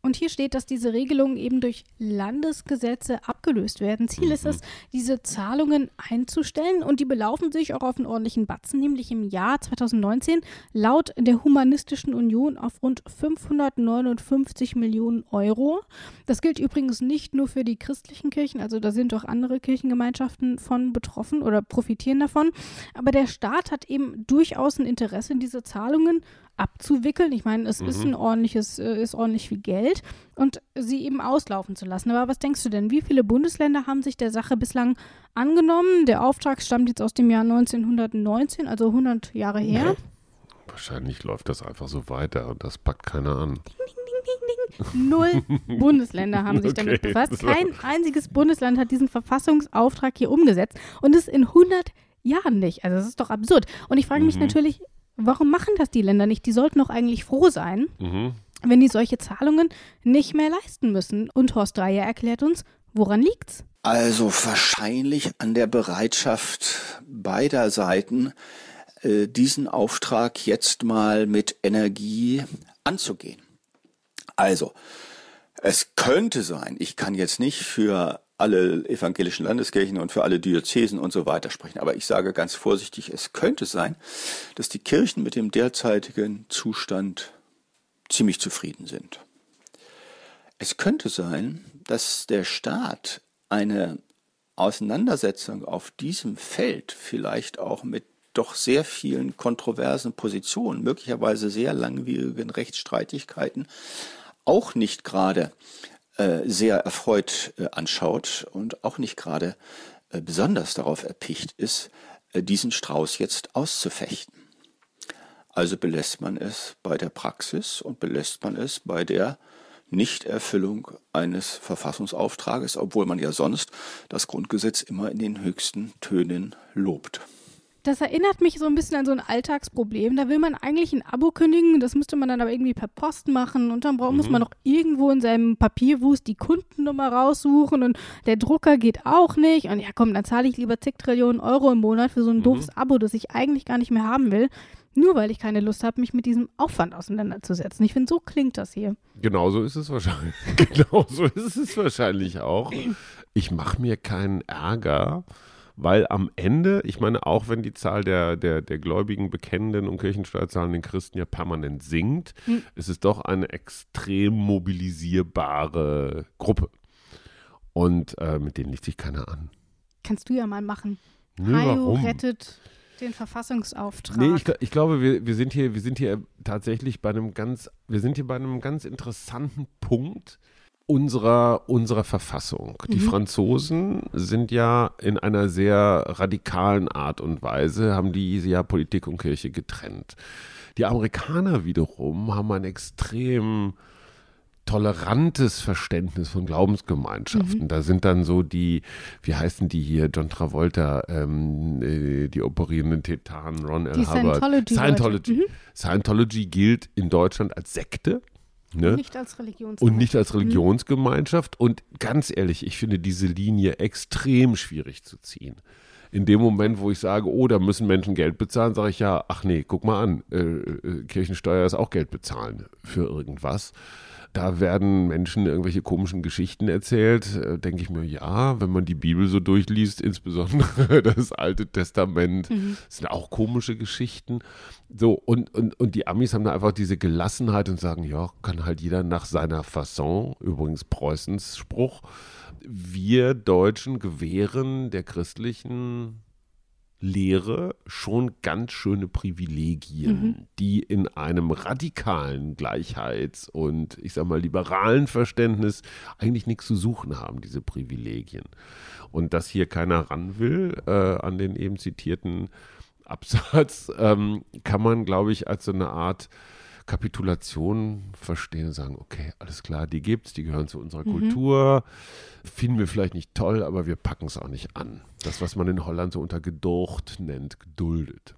Und hier steht, dass diese Regelungen eben durch Landesgesetze abgelöst werden. Ziel mhm. ist es, diese Zahlungen einzustellen und die belaufen sich auch auf einen ordentlichen Batzen, nämlich im Jahr 2019 laut der Humanistischen Union auf rund 559 Millionen Euro. Das gilt übrigens nicht nur für die christlichen Kirchen, also da sind auch andere Kirchengemeinschaften von betroffen oder profitieren davon. Aber der Staat hat eben durchaus ein Interesse, diese Zahlungen abzuwickeln. Ich meine, es mhm. ist ein ordentliches, äh, ist ordentlich viel Geld und sie eben auslaufen zu lassen. Aber was denkst du denn? Wie viele Bundesländer haben sich der Sache bislang angenommen? Der Auftrag stammt jetzt aus dem Jahr 1919, also 100 Jahre her. Wahrscheinlich läuft das einfach so weiter und das packt keiner an. Ding, ding, ding, ding, ding. Null (laughs) Bundesländer haben sich okay. damit befasst. Kein einziges Bundesland hat diesen Verfassungsauftrag hier umgesetzt und es in 100 Jahren nicht. Also das ist doch absurd. Und ich frage mich mhm. natürlich, Warum machen das die Länder nicht? Die sollten doch eigentlich froh sein, mhm. wenn die solche Zahlungen nicht mehr leisten müssen. Und Horst Dreier erklärt uns, woran liegt's? Also wahrscheinlich an der Bereitschaft beider Seiten, äh, diesen Auftrag jetzt mal mit Energie anzugehen. Also, Es könnte sein, ich kann jetzt nicht für alle evangelischen Landeskirchen und für alle Diözesen und so weiter sprechen, aber ich sage ganz vorsichtig, es könnte sein, dass die Kirchen mit dem derzeitigen Zustand ziemlich zufrieden sind. Es könnte sein, dass der Staat eine Auseinandersetzung auf diesem Feld vielleicht auch mit doch sehr vielen kontroversen Positionen, möglicherweise sehr langwierigen Rechtsstreitigkeiten, auch nicht gerade sehr erfreut äh, anschaut und auch nicht gerade äh, besonders darauf erpicht ist, äh, diesen Strauß jetzt auszufechten. Also belässt man es bei der Praxis und belässt man es bei der Nichterfüllung eines Verfassungsauftrages, obwohl man ja sonst das Grundgesetz immer in den höchsten Tönen lobt. Das erinnert mich so ein bisschen an so ein Alltagsproblem. Da will man eigentlich ein Abo kündigen, das müsste man dann aber irgendwie per Post machen und dann mhm. muss man noch irgendwo in seinem Papierwust die Kundennummer raussuchen und der Drucker geht auch nicht. Und ja, komm, dann zahle ich lieber zig Trillionen Euro im Monat für so ein mhm. doofes Abo, das ich eigentlich gar nicht mehr haben will. Nur weil ich keine Lust habe, mich mit diesem Aufwand auseinanderzusetzen. Ich finde, so klingt das hier. Genau so ist es wahrscheinlich. (laughs) genau so ist es wahrscheinlich auch. Ich mache mir keinen Ärger, weil am Ende, ich meine, auch wenn die Zahl der, der, der gläubigen, bekennenden und kirchensteuerzahlenden Christen ja permanent sinkt, hm. ist es doch eine extrem mobilisierbare Gruppe. Und äh, mit denen liegt sich keiner an. Kannst du ja mal machen. Nö, Hayo rettet den Verfassungsauftrag. Nee, ich, ich, glaube, wir, wir, sind hier, wir sind hier tatsächlich bei einem ganz, wir sind hier bei einem ganz interessanten Punkt unserer, unserer Verfassung. Mhm. Die Franzosen sind ja in einer sehr radikalen Art und Weise, haben die ja Politik und Kirche getrennt. Die Amerikaner wiederum haben ein extrem tolerantes Verständnis von Glaubensgemeinschaften. Mhm. Da sind dann so die, wie heißen die hier, John Travolta, ähm, äh, die operierenden Titanen, Ron L. Die Hubbard. Scientology. Scientology. Mhm. Scientology gilt in Deutschland als Sekte. Ne? Nicht als Religionsgemeinschaft. Und nicht als mhm. Religionsgemeinschaft. Und ganz ehrlich, ich finde diese Linie extrem schwierig zu ziehen. In dem Moment, wo ich sage, oh, da müssen Menschen Geld bezahlen, sage ich ja, ach nee, guck mal an, äh, äh, Kirchensteuer ist auch Geld bezahlen für irgendwas. Da werden Menschen irgendwelche komischen Geschichten erzählt. Äh, denke ich mir, ja, wenn man die Bibel so durchliest, insbesondere (laughs) das Alte Testament, mhm. sind auch komische Geschichten. So, und, und, und die Amis haben da einfach diese Gelassenheit und sagen, ja, kann halt jeder nach seiner Fasson, übrigens Preußens Spruch, wir Deutschen gewähren der christlichen Lehre schon ganz schöne Privilegien, mhm. die in einem radikalen Gleichheits- und ich sag mal liberalen Verständnis eigentlich nichts zu suchen haben, diese Privilegien. Und dass hier keiner ran will äh, an den eben zitierten Absatz, ähm, kann man, glaube ich, als so eine Art Kapitulation verstehen und sagen, okay, alles klar, die gibt's, die gehören zu unserer mhm. Kultur, finden wir vielleicht nicht toll, aber wir packen es auch nicht an. Das, was man in Holland so unter gedurcht nennt, geduldet.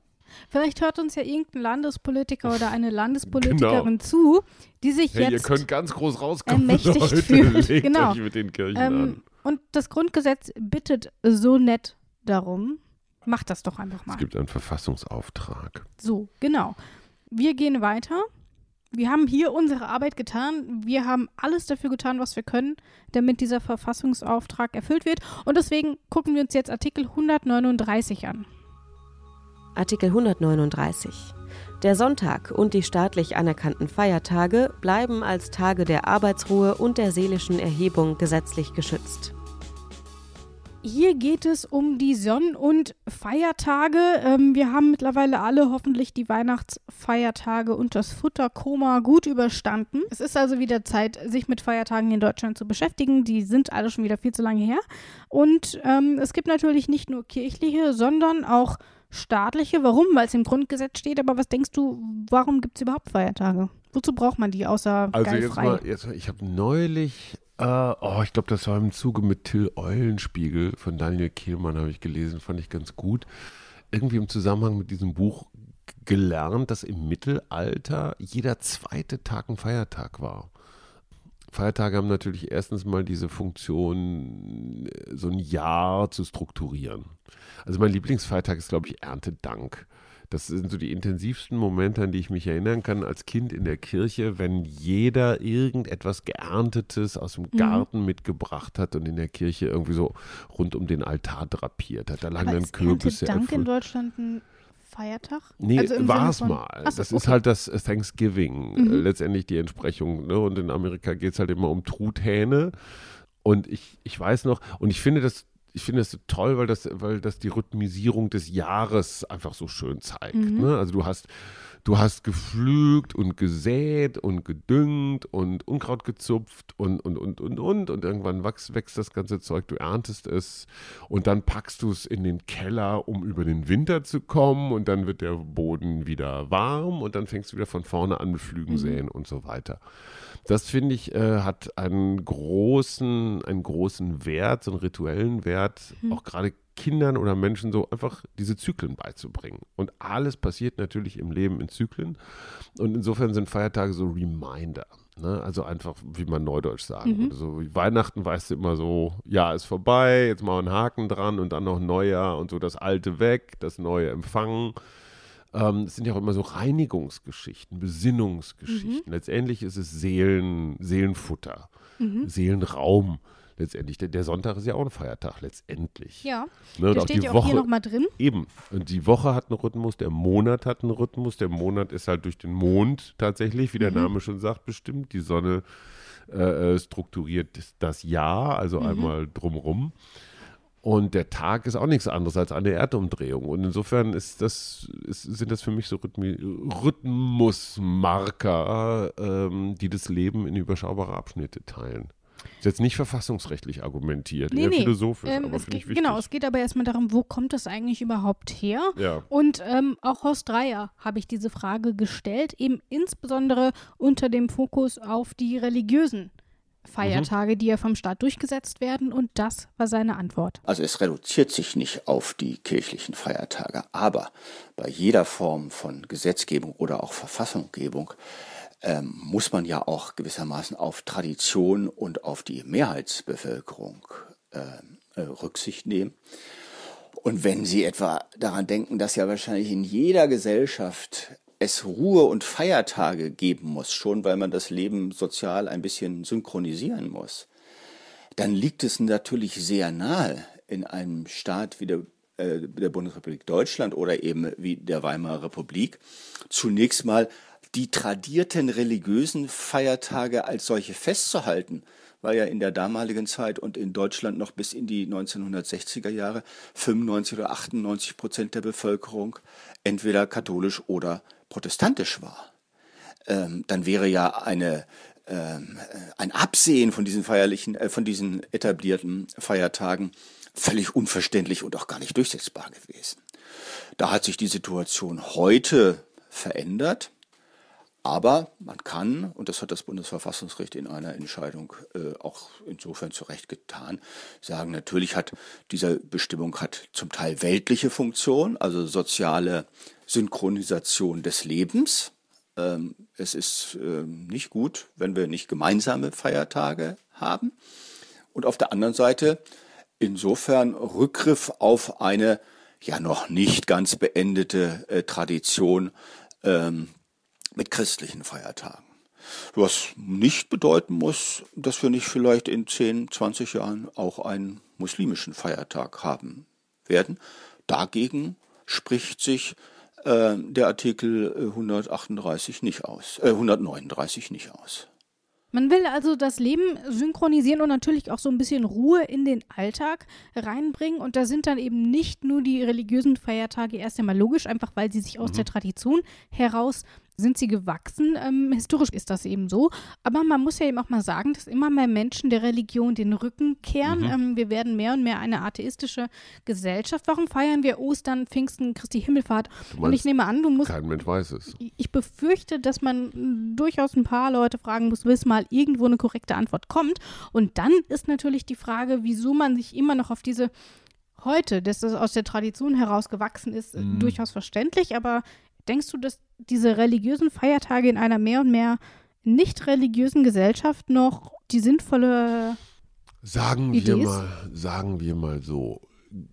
Vielleicht hört uns ja irgendein Landespolitiker oder eine Landespolitikerin genau. zu, die sich hey, jetzt ihr könnt ganz groß rauskommen, ermächtigt Leute, fühlt. Legt genau. euch mit den Kirchen ähm, an. Und das Grundgesetz bittet so nett darum, macht das doch einfach mal. Es gibt einen Verfassungsauftrag. So, genau. Wir gehen weiter wir haben hier unsere Arbeit getan. Wir haben alles dafür getan, was wir können, damit dieser Verfassungsauftrag erfüllt wird. Und deswegen gucken wir uns jetzt Artikel 139 an. Artikel 139. Der Sonntag und die staatlich anerkannten Feiertage bleiben als Tage der Arbeitsruhe und der seelischen Erhebung gesetzlich geschützt. Hier geht es um die Sonn- und Feiertage. Ähm, wir haben mittlerweile alle hoffentlich die Weihnachtsfeiertage und das Futterkoma gut überstanden. Es ist also wieder Zeit, sich mit Feiertagen in Deutschland zu beschäftigen. Die sind alle schon wieder viel zu lange her. Und ähm, es gibt natürlich nicht nur kirchliche, sondern auch staatliche. Warum? Weil es im Grundgesetz steht. Aber was denkst du, warum gibt es überhaupt Feiertage? Wozu braucht man die außer Also jetzt mal, jetzt, ich habe neulich Uh, oh, ich glaube, das war im Zuge mit Till Eulenspiegel von Daniel Kehlmann, habe ich gelesen, fand ich ganz gut. Irgendwie im Zusammenhang mit diesem Buch gelernt, dass im Mittelalter jeder zweite Tag ein Feiertag war. Feiertage haben natürlich erstens mal diese Funktion, so ein Jahr zu strukturieren. Also mein Lieblingsfeiertag ist, glaube ich, Erntedank. Das sind so die intensivsten Momente, an die ich mich erinnern kann als Kind in der Kirche, wenn jeder irgendetwas Geerntetes aus dem mhm. Garten mhm. mitgebracht hat und in der Kirche irgendwie so rund um den Altar drapiert hat. Da lagen dann Kürbisse. Dank in Deutschland ein Feiertag? Nee, also war es mal. Achso, das ist halt das Thanksgiving, mhm. Äh, letztendlich die Entsprechung. Ne? Und in Amerika geht es halt immer um Truthähne. Und ich, ich weiß noch, und ich finde das ich finde das so toll, weil das, weil das die Rhythmisierung des Jahres einfach so schön zeigt. Mhm. Ne? Also du hast Du hast gepflügt und gesät und gedüngt und Unkraut gezupft und, und, und, und, und. Und irgendwann wächst, wächst das ganze Zeug, du erntest es und dann packst du es in den Keller, um über den Winter zu kommen. Und dann wird der Boden wieder warm und dann fängst du wieder von vorne an mit Flügen mhm. säen und so weiter. Das finde ich, äh, hat einen großen, einen großen Wert, so einen rituellen Wert, mhm. auch gerade Kindern oder Menschen so einfach diese Zyklen beizubringen. Und alles passiert natürlich im Leben in Zyklen. Und insofern sind Feiertage so Reminder. Ne? Also einfach, wie man Neudeutsch sagen mhm. würde. So wie Weihnachten weißt du immer so, ja, ist vorbei, jetzt mal einen Haken dran und dann noch Neujahr und so das Alte weg, das Neue empfangen. Ähm, es sind ja auch immer so Reinigungsgeschichten, Besinnungsgeschichten. Mhm. Letztendlich ist es Seelen, Seelenfutter, mhm. Seelenraum letztendlich. Der, der, Sonntag ist ja auch ein Feiertag, letztendlich. Ja, ne, der steht ja auch Woche, hier nochmal drin. Eben. Und die Woche hat einen Rhythmus, der Monat hat einen Rhythmus. Der Monat ist halt durch den Mond tatsächlich, wie der mhm. Name schon sagt, bestimmt. Die Sonne äh, äh strukturiert das Jahr, also mhm. einmal drumrum. Und der Tag ist auch nichts anderes als eine Erdumdrehung. Und insofern ist das, ist, sind das für mich so Rhythmi Rhythmusmarker, ähm, die das Leben in überschaubare Abschnitte teilen. Ist jetzt nicht verfassungsrechtlich argumentiert, nee, eher nee. philosophisch, ähm, aber finde ich wichtig. Genau, es geht aber erstmal darum, wo kommt das eigentlich überhaupt her? Ja. Und ähm, auch Horst Dreier habe ich diese Frage gestellt, eben insbesondere unter dem Fokus auf die religiösen Feiertage, mhm. die ja vom Staat durchgesetzt werden. Und das war seine Antwort. Also es reduziert sich nicht auf die kirchlichen Feiertage, aber bei jeder Form von Gesetzgebung oder auch Verfassungsgebung ähm, muss man ja auch gewissermaßen auf Tradition und auf die Mehrheitsbevölkerung äh, äh, Rücksicht nehmen. Und wenn Sie etwa daran denken, dass ja wahrscheinlich in jeder Gesellschaft es Ruhe und Feiertage geben muss, schon weil man das Leben sozial ein bisschen synchronisieren muss, dann liegt es natürlich sehr nahe in einem Staat wie der, äh, der Bundesrepublik Deutschland oder eben wie der Weimarer Republik zunächst mal die tradierten religiösen Feiertage als solche festzuhalten, weil ja in der damaligen Zeit und in Deutschland noch bis in die 1960er Jahre 95 oder 98 Prozent der Bevölkerung entweder katholisch oder protestantisch war. Ähm, dann wäre ja eine, ähm, ein Absehen von diesen feierlichen, äh, von diesen etablierten Feiertagen völlig unverständlich und auch gar nicht durchsetzbar gewesen. Da hat sich die Situation heute verändert. Aber man kann, und das hat das Bundesverfassungsgericht in einer Entscheidung äh, auch insofern zu Recht getan, sagen, natürlich hat diese Bestimmung hat zum Teil weltliche Funktion, also soziale Synchronisation des Lebens. Ähm, es ist äh, nicht gut, wenn wir nicht gemeinsame Feiertage haben. Und auf der anderen Seite insofern Rückgriff auf eine ja noch nicht ganz beendete äh, Tradition, ähm, mit christlichen Feiertagen. Was nicht bedeuten muss, dass wir nicht vielleicht in 10, 20 Jahren auch einen muslimischen Feiertag haben werden. Dagegen spricht sich äh, der Artikel 138 nicht aus, äh, 139 nicht aus. Man will also das Leben synchronisieren und natürlich auch so ein bisschen Ruhe in den Alltag reinbringen. Und da sind dann eben nicht nur die religiösen Feiertage erst einmal logisch, einfach weil sie sich aus mhm. der Tradition heraus sind sie gewachsen. Ähm, historisch ist das eben so. Aber man muss ja eben auch mal sagen, dass immer mehr Menschen der Religion den Rücken kehren. Mhm. Ähm, wir werden mehr und mehr eine atheistische Gesellschaft. Warum feiern wir Ostern, Pfingsten, Christi Himmelfahrt? Und ich nehme an, du musst. Kein Mensch weiß es. Ich befürchte, dass man durchaus ein paar Leute fragen muss, bis mal irgendwo eine korrekte Antwort kommt. Und dann ist natürlich die Frage, wieso man sich immer noch auf diese heute, dass das aus der Tradition heraus gewachsen ist, mm. durchaus verständlich, aber Denkst du, dass diese religiösen Feiertage in einer mehr und mehr nicht religiösen Gesellschaft noch die sinnvolle sagen Idee wir mal, sagen wir mal so,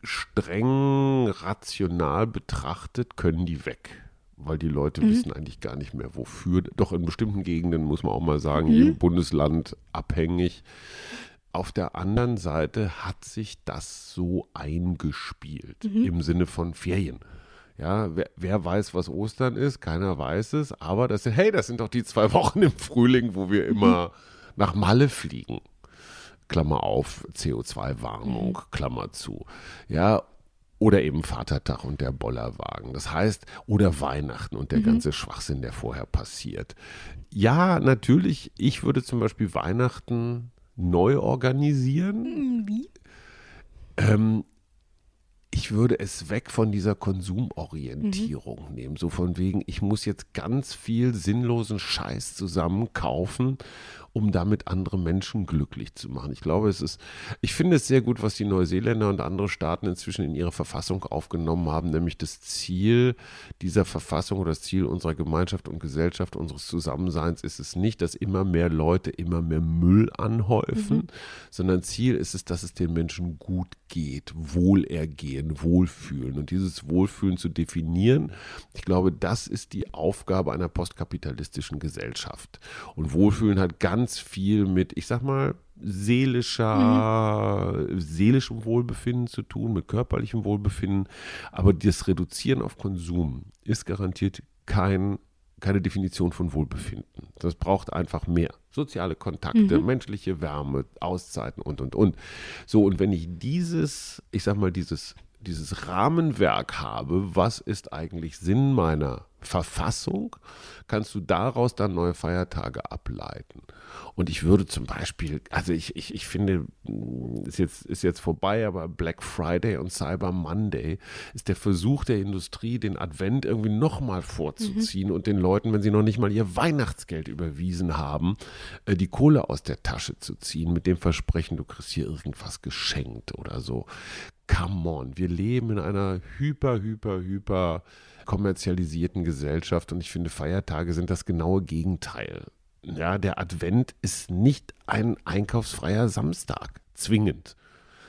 streng rational betrachtet können die weg weil die Leute mhm. wissen eigentlich gar nicht mehr, wofür. Doch in bestimmten Gegenden muss man auch mal sagen, mhm. jedem Bundesland abhängig. Auf der anderen Seite hat sich das so eingespielt mhm. im Sinne von Ferien. Ja, wer, wer, weiß, was Ostern ist? Keiner weiß es. Aber das sind, hey, das sind doch die zwei (laughs) Wochen im Frühling, wo wir immer mhm. nach Malle fliegen. Klammer auf, CO2-Warnung, mhm. Klammer zu. Ja, oder eben Vatertag und der Bollerwagen. Das heißt, oder Weihnachten und der mhm. ganze Schwachsinn, der vorher passiert. Ja, natürlich, ich würde zum Beispiel Weihnachten neu organisieren. Hm, wie? Ähm, ich würde es weg von dieser Konsumorientierung mhm. nehmen. So von wegen, ich muss jetzt ganz viel sinnlosen Scheiß zusammen kaufen um damit andere Menschen glücklich zu machen. Ich glaube, es ist, ich finde es sehr gut, was die Neuseeländer und andere Staaten inzwischen in ihre Verfassung aufgenommen haben, nämlich das Ziel dieser Verfassung oder das Ziel unserer Gemeinschaft und Gesellschaft, unseres Zusammenseins ist es nicht, dass immer mehr Leute immer mehr Müll anhäufen, mhm. sondern Ziel ist es, dass es den Menschen gut geht, Wohlergehen, Wohlfühlen. Und dieses Wohlfühlen zu definieren, ich glaube, das ist die Aufgabe einer postkapitalistischen Gesellschaft. Und Wohlfühlen hat ganz viel mit, ich sag mal, seelischer, mhm. seelischem Wohlbefinden zu tun, mit körperlichem Wohlbefinden. Aber das Reduzieren auf Konsum ist garantiert kein, keine Definition von Wohlbefinden. Das braucht einfach mehr. Soziale Kontakte, mhm. menschliche Wärme, Auszeiten und, und, und. So, und wenn ich dieses, ich sag mal, dieses, dieses Rahmenwerk habe, was ist eigentlich Sinn meiner Verfassung, kannst du daraus dann neue Feiertage ableiten. Und ich würde zum Beispiel, also ich, ich, ich finde, mm, ist jetzt, ist jetzt vorbei, aber Black Friday und Cyber Monday ist der Versuch der Industrie, den Advent irgendwie nochmal vorzuziehen mhm. und den Leuten, wenn sie noch nicht mal ihr Weihnachtsgeld überwiesen haben, äh, die Kohle aus der Tasche zu ziehen, mit dem Versprechen, du kriegst hier irgendwas geschenkt oder so. Come on, wir leben in einer hyper, hyper, hyper kommerzialisierten Gesellschaft und ich finde, Feiertage sind das genaue Gegenteil. Ja, der Advent ist nicht ein einkaufsfreier Samstag, zwingend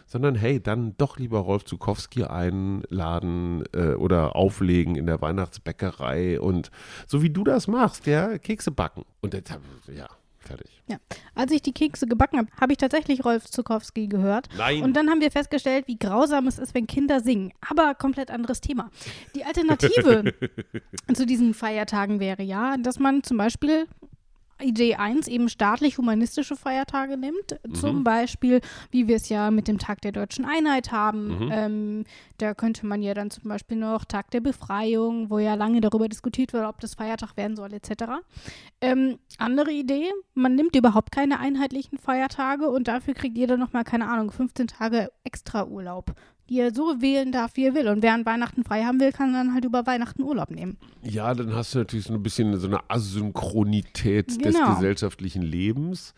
sondern hey, dann doch lieber Rolf Zukowski einladen äh, oder auflegen in der Weihnachtsbäckerei und so wie du das machst, ja, Kekse backen. Und jetzt, ja, fertig. Ja, als ich die Kekse gebacken habe, habe ich tatsächlich Rolf Zukowski gehört. Nein. Und dann haben wir festgestellt, wie grausam es ist, wenn Kinder singen. Aber komplett anderes Thema. Die Alternative (laughs) zu diesen Feiertagen wäre ja, dass man zum Beispiel Idee 1 eben staatlich-humanistische Feiertage nimmt. Mhm. Zum Beispiel, wie wir es ja mit dem Tag der deutschen Einheit haben. Mhm. Ähm, da könnte man ja dann zum Beispiel noch Tag der Befreiung, wo ja lange darüber diskutiert wird, ob das Feiertag werden soll, etc. Ähm, andere Idee, man nimmt überhaupt keine einheitlichen Feiertage und dafür kriegt jeder nochmal, keine Ahnung, 15 Tage extra Urlaub die er so wählen darf, wie er will. Und wer an Weihnachten frei haben will, kann dann halt über Weihnachten Urlaub nehmen. Ja, dann hast du natürlich so ein bisschen so eine Asynchronität genau. des gesellschaftlichen Lebens.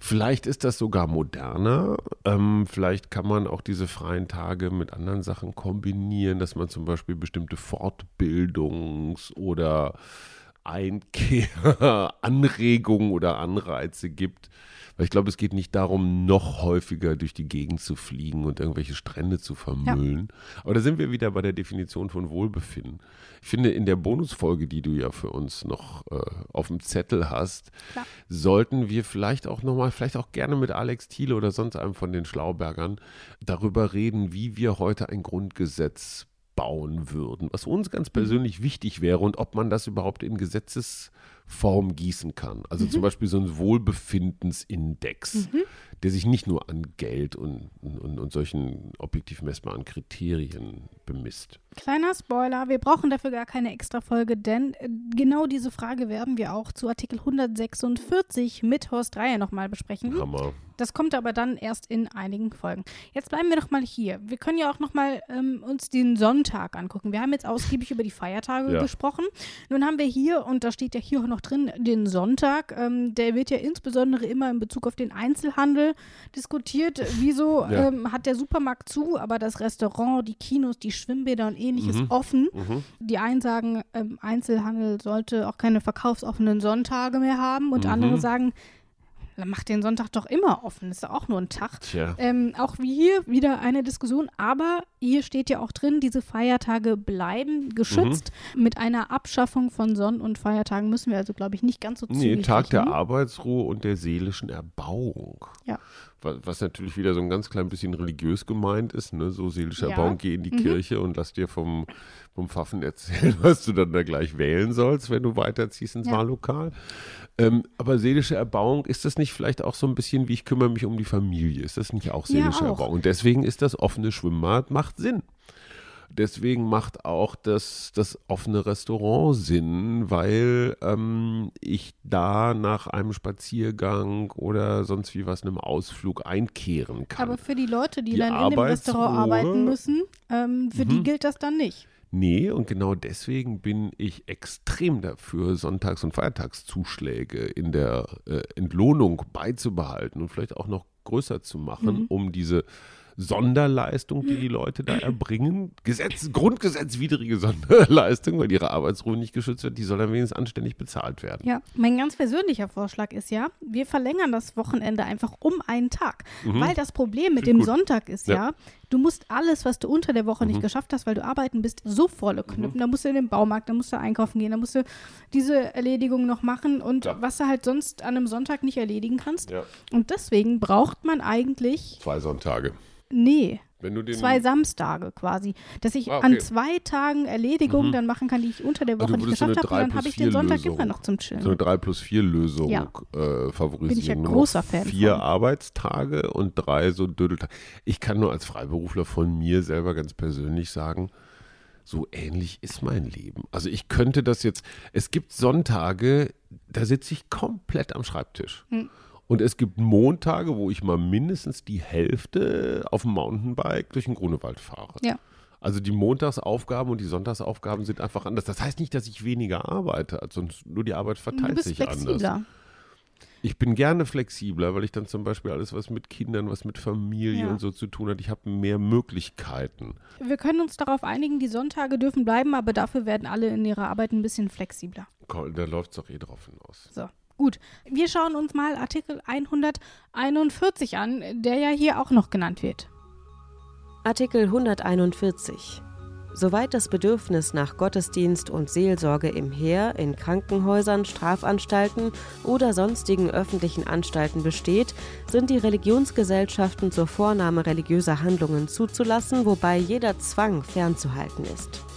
Vielleicht ist das sogar moderner. Ähm, vielleicht kann man auch diese freien Tage mit anderen Sachen kombinieren, dass man zum Beispiel bestimmte Fortbildungs- oder Einkehr, Anregungen oder Anreize gibt weil ich glaube, es geht nicht darum, noch häufiger durch die Gegend zu fliegen und irgendwelche Strände zu vermüllen. Ja. Aber da sind wir wieder bei der Definition von Wohlbefinden. Ich finde, in der Bonusfolge, die du ja für uns noch äh, auf dem Zettel hast, Klar. sollten wir vielleicht auch nochmal, vielleicht auch gerne mit Alex Thiele oder sonst einem von den Schlaubergern darüber reden, wie wir heute ein Grundgesetz bauen würden, was uns ganz mhm. persönlich wichtig wäre und ob man das überhaupt in Gesetzes Form gießen kann. Also mhm. zum Beispiel so ein Wohlbefindensindex, mhm. Der sich nicht nur an Geld und, und, und solchen objektiv messbaren Kriterien bemisst. Kleiner Spoiler, wir brauchen dafür gar keine extra Folge, denn äh, genau diese Frage werden wir auch zu Artikel 146 mit Horst Dreier nochmal besprechen. Hammer. Das kommt aber dann erst in einigen Folgen. Jetzt bleiben wir noch mal hier. Wir können ja auch noch mal ähm, uns den Sonntag angucken. Wir haben jetzt ausgiebig über die Feiertage (laughs) ja. gesprochen. Nun haben wir hier, und da steht ja hier auch noch drin, den Sonntag. Ähm, der wird ja insbesondere immer in Bezug auf den Einzelhandel diskutiert. Wieso ja. ähm, hat der Supermarkt zu, aber das Restaurant, die Kinos, die Schwimmbäder und ähnliches mhm. offen? Mhm. Die einen sagen, ähm, Einzelhandel sollte auch keine verkaufsoffenen Sonntage mehr haben und mhm. andere sagen, macht den Sonntag doch immer offen. Ist doch auch nur ein Tag. Ähm, auch wie hier wieder eine Diskussion. Aber hier steht ja auch drin, diese Feiertage bleiben geschützt. Mhm. Mit einer Abschaffung von Sonn- und Feiertagen müssen wir also, glaube ich, nicht ganz so zügig. Nee, Tag der Arbeitsruhe und der seelischen Erbauung. Ja. Was, was, natürlich wieder so ein ganz klein bisschen religiös gemeint ist, ne? so seelische ja. Erbauung, geh in die mhm. Kirche und lass dir vom, vom Pfaffen erzählen, (laughs) was du dann da gleich wählen sollst, wenn du weiterziehst ins ja. Wahllokal. Ähm, aber seelische Erbauung, ist das nicht vielleicht auch so ein bisschen wie ich kümmere mich um die Familie? Ist das nicht auch seelische ja, auch. Und deswegen ist das offene Schwimmbad, macht Sinn. Deswegen macht auch das, das offene Restaurant Sinn, weil ähm, ich da nach einem Spaziergang oder sonst wie was, einem Ausflug einkehren kann. Aber für die Leute, die, die dann in dem Restaurant arbeiten müssen, ähm, für mhm. die gilt das dann nicht. Nee, und genau deswegen bin ich extrem dafür, Sonntags- und Feiertagszuschläge in der äh, Entlohnung beizubehalten und vielleicht auch noch größer zu machen, mhm. um diese Sonderleistung, die die Leute da erbringen, Gesetz, grundgesetzwidrige Sonderleistung, weil ihre Arbeitsruhe nicht geschützt wird, die soll dann wenigstens anständig bezahlt werden. Ja, mein ganz persönlicher Vorschlag ist ja, wir verlängern das Wochenende einfach um einen Tag. Mhm. Weil das Problem mit dem gut. Sonntag ist ja, ja, du musst alles, was du unter der Woche mhm. nicht geschafft hast, weil du arbeiten bist, so volle knüpfen. Mhm. Da musst du in den Baumarkt, da musst du einkaufen gehen, da musst du diese Erledigung noch machen und ja. was du halt sonst an einem Sonntag nicht erledigen kannst. Ja. Und deswegen braucht man eigentlich zwei Sonntage. Nee. zwei Samstage quasi. Dass ich ah, okay. an zwei Tagen Erledigungen mhm. dann machen kann, die ich unter der also Woche also nicht geschafft habe. Und dann habe ich den Sonntag Lösung, immer noch zum Chillen. So eine 3 plus 4 Lösung ja. äh, favorisieren. Bin ich ja großer Fan Vier von. Arbeitstage und drei so Dödeltage. Ich kann nur als Freiberufler von mir selber ganz persönlich sagen, so ähnlich ist mein Leben. Also ich könnte das jetzt, es gibt Sonntage, da sitze ich komplett am Schreibtisch. Hm. Und es gibt Montage, wo ich mal mindestens die Hälfte auf dem Mountainbike durch den Grunewald fahre. Ja. Also die Montagsaufgaben und die Sonntagsaufgaben sind einfach anders. Das heißt nicht, dass ich weniger arbeite, sonst nur die Arbeit verteilt sich flexibler. anders. Ich bin gerne flexibler, weil ich dann zum Beispiel alles, was mit Kindern, was mit Familie ja. und so zu tun hat, ich habe mehr Möglichkeiten. Wir können uns darauf einigen, die Sonntage dürfen bleiben, aber dafür werden alle in ihrer Arbeit ein bisschen flexibler. Da läuft es doch eh drauf hinaus. So. Gut, wir schauen uns mal Artikel 141 an, der ja hier auch noch genannt wird. Artikel 141. Soweit das Bedürfnis nach Gottesdienst und Seelsorge im Heer, in Krankenhäusern, Strafanstalten oder sonstigen öffentlichen Anstalten besteht, sind die Religionsgesellschaften zur Vornahme religiöser Handlungen zuzulassen, wobei jeder Zwang fernzuhalten ist.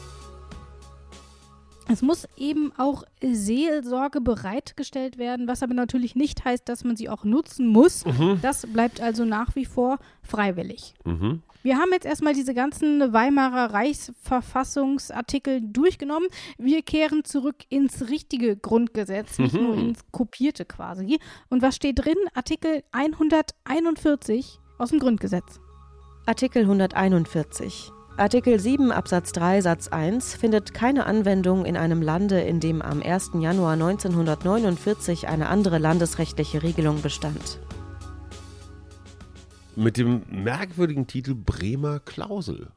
Es muss eben auch Seelsorge bereitgestellt werden, was aber natürlich nicht heißt, dass man sie auch nutzen muss. Mhm. Das bleibt also nach wie vor freiwillig. Mhm. Wir haben jetzt erstmal diese ganzen Weimarer Reichsverfassungsartikel durchgenommen. Wir kehren zurück ins richtige Grundgesetz, nicht mhm. nur ins kopierte quasi. Und was steht drin? Artikel 141 aus dem Grundgesetz. Artikel 141. Artikel 7 Absatz 3 Satz 1 findet keine Anwendung in einem Lande, in dem am 1. Januar 1949 eine andere landesrechtliche Regelung bestand. Mit dem merkwürdigen Titel Bremer Klausel.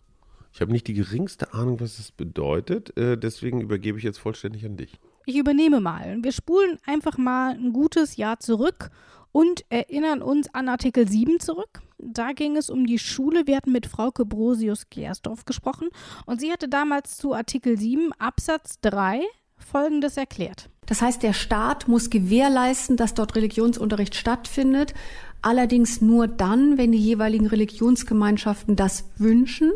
Ich habe nicht die geringste Ahnung, was das bedeutet, äh, deswegen übergebe ich jetzt vollständig an dich. Ich übernehme mal. Wir spulen einfach mal ein gutes Jahr zurück und erinnern uns an Artikel 7 zurück. Da ging es um die Schule. Wir hatten mit Frauke Brosius-Gersdorf gesprochen und sie hatte damals zu Artikel 7 Absatz 3 Folgendes erklärt. Das heißt, der Staat muss gewährleisten, dass dort Religionsunterricht stattfindet, allerdings nur dann, wenn die jeweiligen Religionsgemeinschaften das wünschen.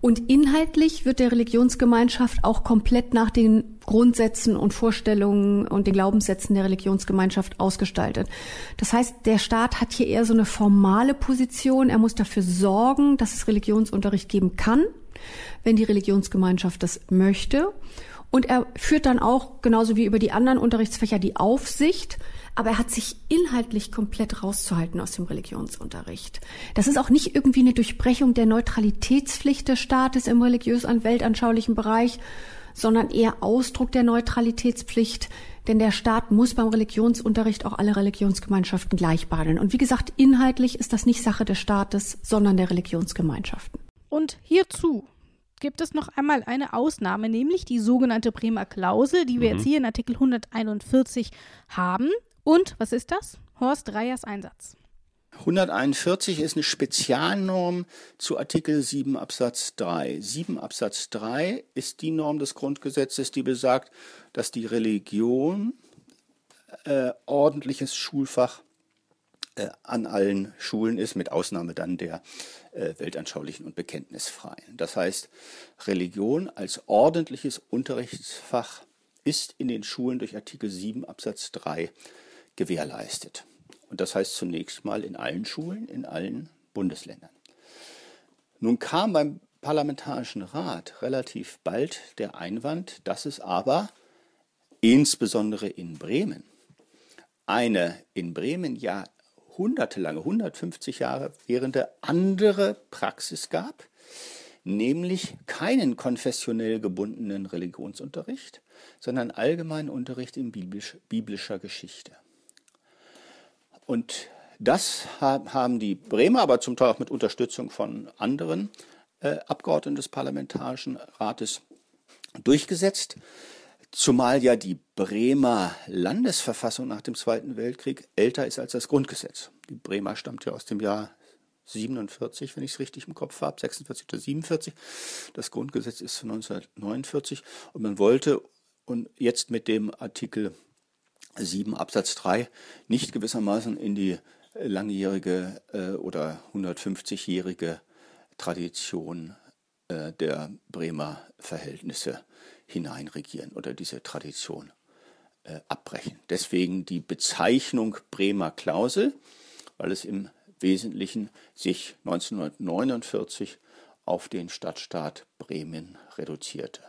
Und inhaltlich wird der Religionsgemeinschaft auch komplett nach den Grundsätzen und Vorstellungen und den Glaubenssätzen der Religionsgemeinschaft ausgestaltet. Das heißt, der Staat hat hier eher so eine formale Position. Er muss dafür sorgen, dass es Religionsunterricht geben kann, wenn die Religionsgemeinschaft das möchte. Und er führt dann auch, genauso wie über die anderen Unterrichtsfächer, die Aufsicht. Aber er hat sich inhaltlich komplett rauszuhalten aus dem Religionsunterricht. Das ist auch nicht irgendwie eine Durchbrechung der Neutralitätspflicht des Staates im religiös- und weltanschaulichen Bereich, sondern eher Ausdruck der Neutralitätspflicht. Denn der Staat muss beim Religionsunterricht auch alle Religionsgemeinschaften gleich behandeln. Und wie gesagt, inhaltlich ist das nicht Sache des Staates, sondern der Religionsgemeinschaften. Und hierzu gibt es noch einmal eine Ausnahme, nämlich die sogenannte Bremer Klausel, die wir mhm. jetzt hier in Artikel 141 haben. Und was ist das? Horst Dreyers Einsatz. 141 ist eine Spezialnorm zu Artikel 7 Absatz 3. 7 Absatz 3 ist die Norm des Grundgesetzes, die besagt, dass die Religion äh, ordentliches Schulfach äh, an allen Schulen ist, mit Ausnahme dann der äh, weltanschaulichen und bekenntnisfreien. Das heißt, Religion als ordentliches Unterrichtsfach ist in den Schulen durch Artikel 7 Absatz 3 gewährleistet. Und das heißt zunächst mal in allen Schulen, in allen Bundesländern. Nun kam beim Parlamentarischen Rat relativ bald der Einwand, dass es aber insbesondere in Bremen eine in Bremen ja hundertelange, 150 Jahre währende andere Praxis gab, nämlich keinen konfessionell gebundenen Religionsunterricht, sondern allgemeinen Unterricht in biblisch, biblischer Geschichte. Und das haben die Bremer, aber zum Teil auch mit Unterstützung von anderen äh, Abgeordneten des Parlamentarischen Rates durchgesetzt. Zumal ja die Bremer Landesverfassung nach dem Zweiten Weltkrieg älter ist als das Grundgesetz. Die Bremer stammt ja aus dem Jahr 47, wenn ich es richtig im Kopf habe, 46 oder 47. Das Grundgesetz ist von 1949 und man wollte und jetzt mit dem Artikel 7 Absatz 3 nicht gewissermaßen in die langjährige äh, oder 150-jährige Tradition äh, der Bremer Verhältnisse hineinregieren oder diese Tradition äh, abbrechen. Deswegen die Bezeichnung Bremer Klausel, weil es im Wesentlichen sich 1949 auf den Stadtstaat Bremen reduzierte.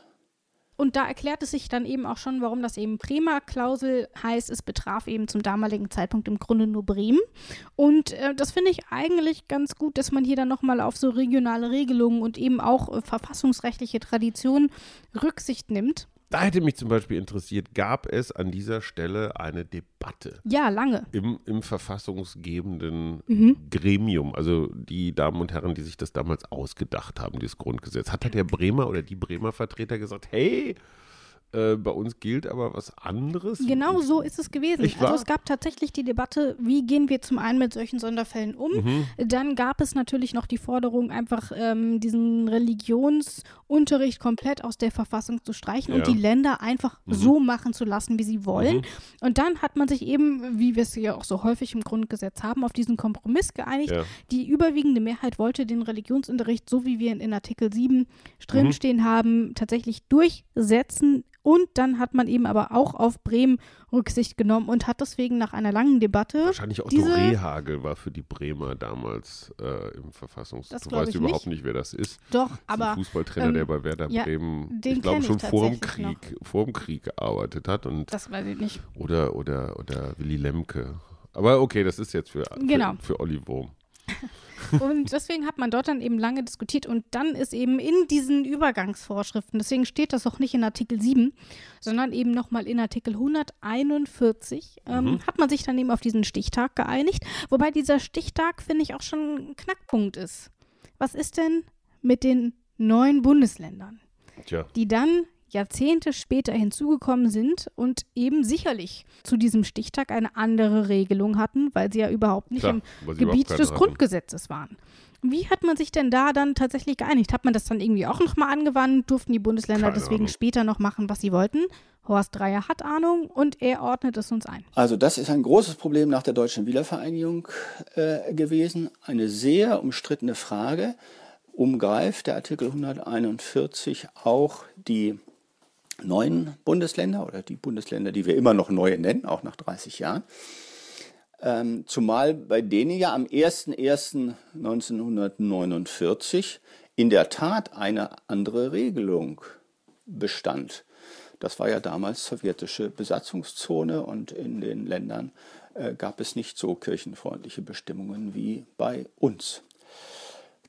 Und da erklärt es sich dann eben auch schon, warum das eben Bremer Klausel heißt. Es betraf eben zum damaligen Zeitpunkt im Grunde nur Bremen. Und äh, das finde ich eigentlich ganz gut, dass man hier dann nochmal auf so regionale Regelungen und eben auch äh, verfassungsrechtliche Traditionen Rücksicht nimmt. Da hätte mich zum Beispiel interessiert, gab es an dieser Stelle eine Debatte? Ja, lange. Im, im verfassungsgebenden mhm. Gremium, also die Damen und Herren, die sich das damals ausgedacht haben, dieses Grundgesetz. Hat da der Bremer oder die Bremer Vertreter gesagt, hey, äh, bei uns gilt aber was anderes. Genau so ist es gewesen. Also es gab tatsächlich die Debatte, wie gehen wir zum einen mit solchen Sonderfällen um. Mhm. Dann gab es natürlich noch die Forderung, einfach ähm, diesen Religionsunterricht komplett aus der Verfassung zu streichen ja. und die Länder einfach mhm. so machen zu lassen, wie sie wollen. Mhm. Und dann hat man sich eben, wie wir es ja auch so häufig im Grundgesetz haben, auf diesen Kompromiss geeinigt. Ja. Die überwiegende Mehrheit wollte den Religionsunterricht, so wie wir in, in Artikel 7 drinstehen mhm. haben, tatsächlich durchsetzen und dann hat man eben aber auch auf Bremen Rücksicht genommen und hat deswegen nach einer langen Debatte. Wahrscheinlich Otto Rehagel war für die Bremer damals äh, im Verfassungs. Das du weißt überhaupt nicht. wer das ist. Doch, aber. Ein Fußballtrainer, ähm, der bei Werder ja, Bremen, ich glaube, schon vor dem, Krieg, vor dem Krieg gearbeitet hat. Und, das weiß ich nicht. Oder, oder, oder Willy Lemke. Aber okay, das ist jetzt für, genau. für, für Olli Wurm. (laughs) Und deswegen hat man dort dann eben lange diskutiert und dann ist eben in diesen Übergangsvorschriften, deswegen steht das auch nicht in Artikel 7, sondern eben nochmal in Artikel 141, ähm, mhm. hat man sich dann eben auf diesen Stichtag geeinigt. Wobei dieser Stichtag, finde ich, auch schon ein Knackpunkt ist. Was ist denn mit den neuen Bundesländern? Tja. Die dann Jahrzehnte später hinzugekommen sind und eben sicherlich zu diesem Stichtag eine andere Regelung hatten, weil sie ja überhaupt nicht Klar, im Gebiet des hatten. Grundgesetzes waren. Wie hat man sich denn da dann tatsächlich geeinigt? Hat man das dann irgendwie auch nochmal angewandt? Durften die Bundesländer Keine deswegen Ahnung. später noch machen, was sie wollten? Horst Dreier hat Ahnung und er ordnet es uns ein. Also das ist ein großes Problem nach der deutschen Wiedervereinigung äh, gewesen. Eine sehr umstrittene Frage. Umgreift der Artikel 141 auch die neuen Bundesländer oder die Bundesländer, die wir immer noch neue nennen, auch nach 30 Jahren. Ähm, zumal bei denen ja am 01.01.1949 in der Tat eine andere Regelung bestand. Das war ja damals sowjetische Besatzungszone und in den Ländern äh, gab es nicht so kirchenfreundliche Bestimmungen wie bei uns.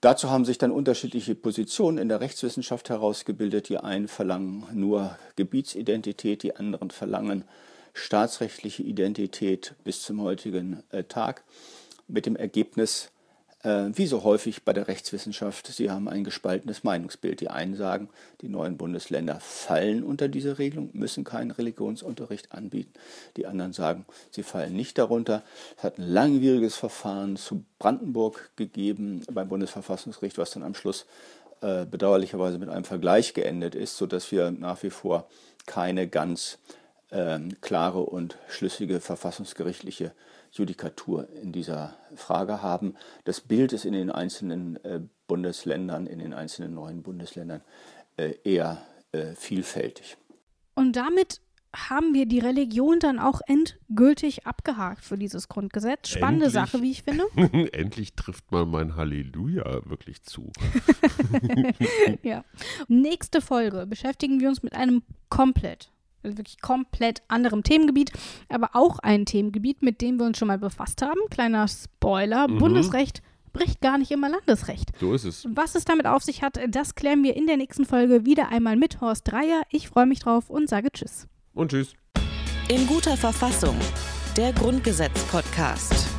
Dazu haben sich dann unterschiedliche Positionen in der Rechtswissenschaft herausgebildet. Die einen verlangen nur Gebietsidentität, die anderen verlangen staatsrechtliche Identität bis zum heutigen äh, Tag. Mit dem Ergebnis, wie so häufig bei der Rechtswissenschaft, sie haben ein gespaltenes Meinungsbild. Die einen sagen, die neuen Bundesländer fallen unter diese Regelung, müssen keinen Religionsunterricht anbieten. Die anderen sagen, sie fallen nicht darunter. Es hat ein langwieriges Verfahren zu Brandenburg gegeben beim Bundesverfassungsgericht, was dann am Schluss äh, bedauerlicherweise mit einem Vergleich geendet ist, sodass wir nach wie vor keine ganz ähm, klare und schlüssige verfassungsgerichtliche Judikatur in dieser Frage haben. Das Bild ist in den einzelnen äh, Bundesländern, in den einzelnen neuen Bundesländern äh, eher äh, vielfältig. Und damit haben wir die Religion dann auch endgültig abgehakt für dieses Grundgesetz. Spannende Endlich. Sache, wie ich finde. (laughs) Endlich trifft mal mein Halleluja wirklich zu. (laughs) ja. Nächste Folge beschäftigen wir uns mit einem komplett also wirklich komplett anderem Themengebiet, aber auch ein Themengebiet, mit dem wir uns schon mal befasst haben. Kleiner Spoiler: mhm. Bundesrecht bricht gar nicht immer Landesrecht. So ist es. Was es damit auf sich hat, das klären wir in der nächsten Folge wieder einmal mit Horst Dreier. Ich freue mich drauf und sage Tschüss. Und Tschüss. In guter Verfassung. Der Grundgesetz-Podcast.